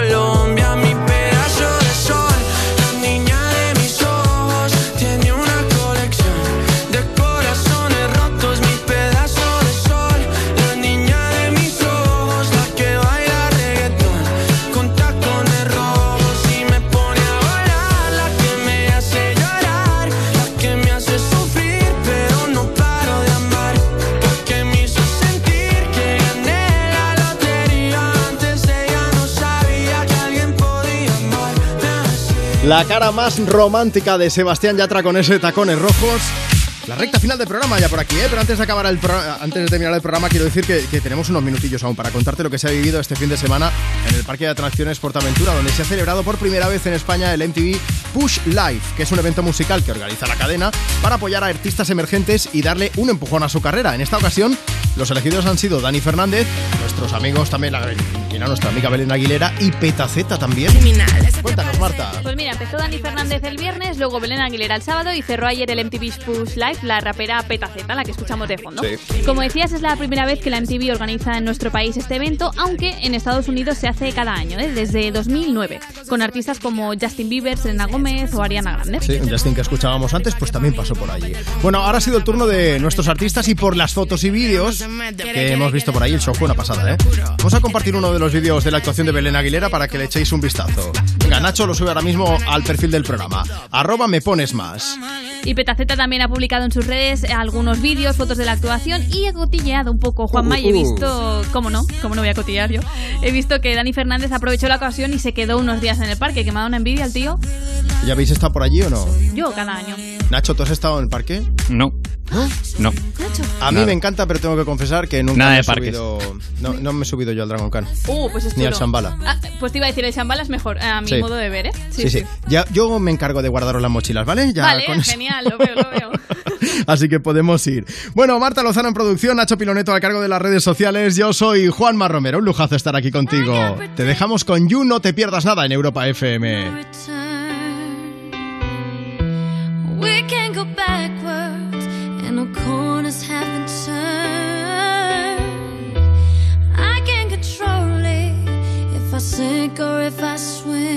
La cara más romántica de Sebastián Yatra con ese tacones rojos. La recta final del programa ya por aquí, ¿eh? pero antes de acabar el antes de terminar el programa quiero decir que, que tenemos unos minutillos aún para contarte lo que se ha vivido este fin de semana en el Parque de Atracciones Portaventura, donde se ha celebrado por primera vez en España el MTV Push Live, que es un evento musical que organiza la cadena para apoyar a artistas emergentes y darle un empujón a su carrera. En esta ocasión Los elegidos han sido Dani Fernández, nuestros amigos también, la, nuestra amiga Belén Aguilera y Petaceta también. Cuéntanos, Marta. Pues mira, empezó Dani Fernández el viernes, luego Belén Aguilera el sábado y cerró ayer el MTV Push Live la rapera Petaceta, la que escuchamos de fondo. Sí. Como decías, es la primera vez que la MTV organiza en nuestro país este evento, aunque en Estados Unidos se hace cada año, ¿eh? desde 2009, con artistas como Justin Bieber, Selena Gómez o Ariana Grande. Sí, Justin que escuchábamos antes, pues también pasó por allí. Bueno, ahora ha sido el turno de nuestros artistas y por las fotos y vídeos que hemos visto por ahí, el show fue una pasada, ¿eh? Vamos a compartir uno de los vídeos de la actuación de Belén Aguilera para que le echéis un vistazo. Venga, Nacho lo sube ahora mismo al perfil del programa. Arroba me pones más. Y Petaceta también ha publicado en sus redes algunos vídeos, fotos de la actuación y he cotilleado un poco, Juanma, y he Uh, uh. visto, ¿cómo no? ¿Cómo no voy a cotillear yo? He visto que Dani Fernández aprovechó la ocasión y se quedó unos días en el parque, que me ha dado una envidia el tío. ¿Ya habéis estado por allí o no? Yo cada año. Nacho, ¿tú has estado en el parque? No. No. Nacho. A mí Nada. me encanta, pero tengo que confesar que nunca Nada me de he parques. subido. No, no me he subido yo al Dragon Khan. Uh, pues es Ni al chulo. Shambhala. Ah, pues te iba a decir, el Shambhala es mejor, a mi Sí. modo de ver, ¿eh? Sí, sí. Ya, yo me encargo de guardaros las mochilas, ¿vale? Ya vale, con eso. genial, lo veo, lo veo. [LAUGHS] Así que podemos ir. Bueno, Marta Lozano en producción, Nacho Piloneto a cargo de las redes sociales. Yo soy Juanma Romero. Un lujazo estar aquí contigo. Te dejamos con You, no te pierdas nada en Europa FM. We can go backwards, no corners haven't turned. I can control it if I sink or if I swim.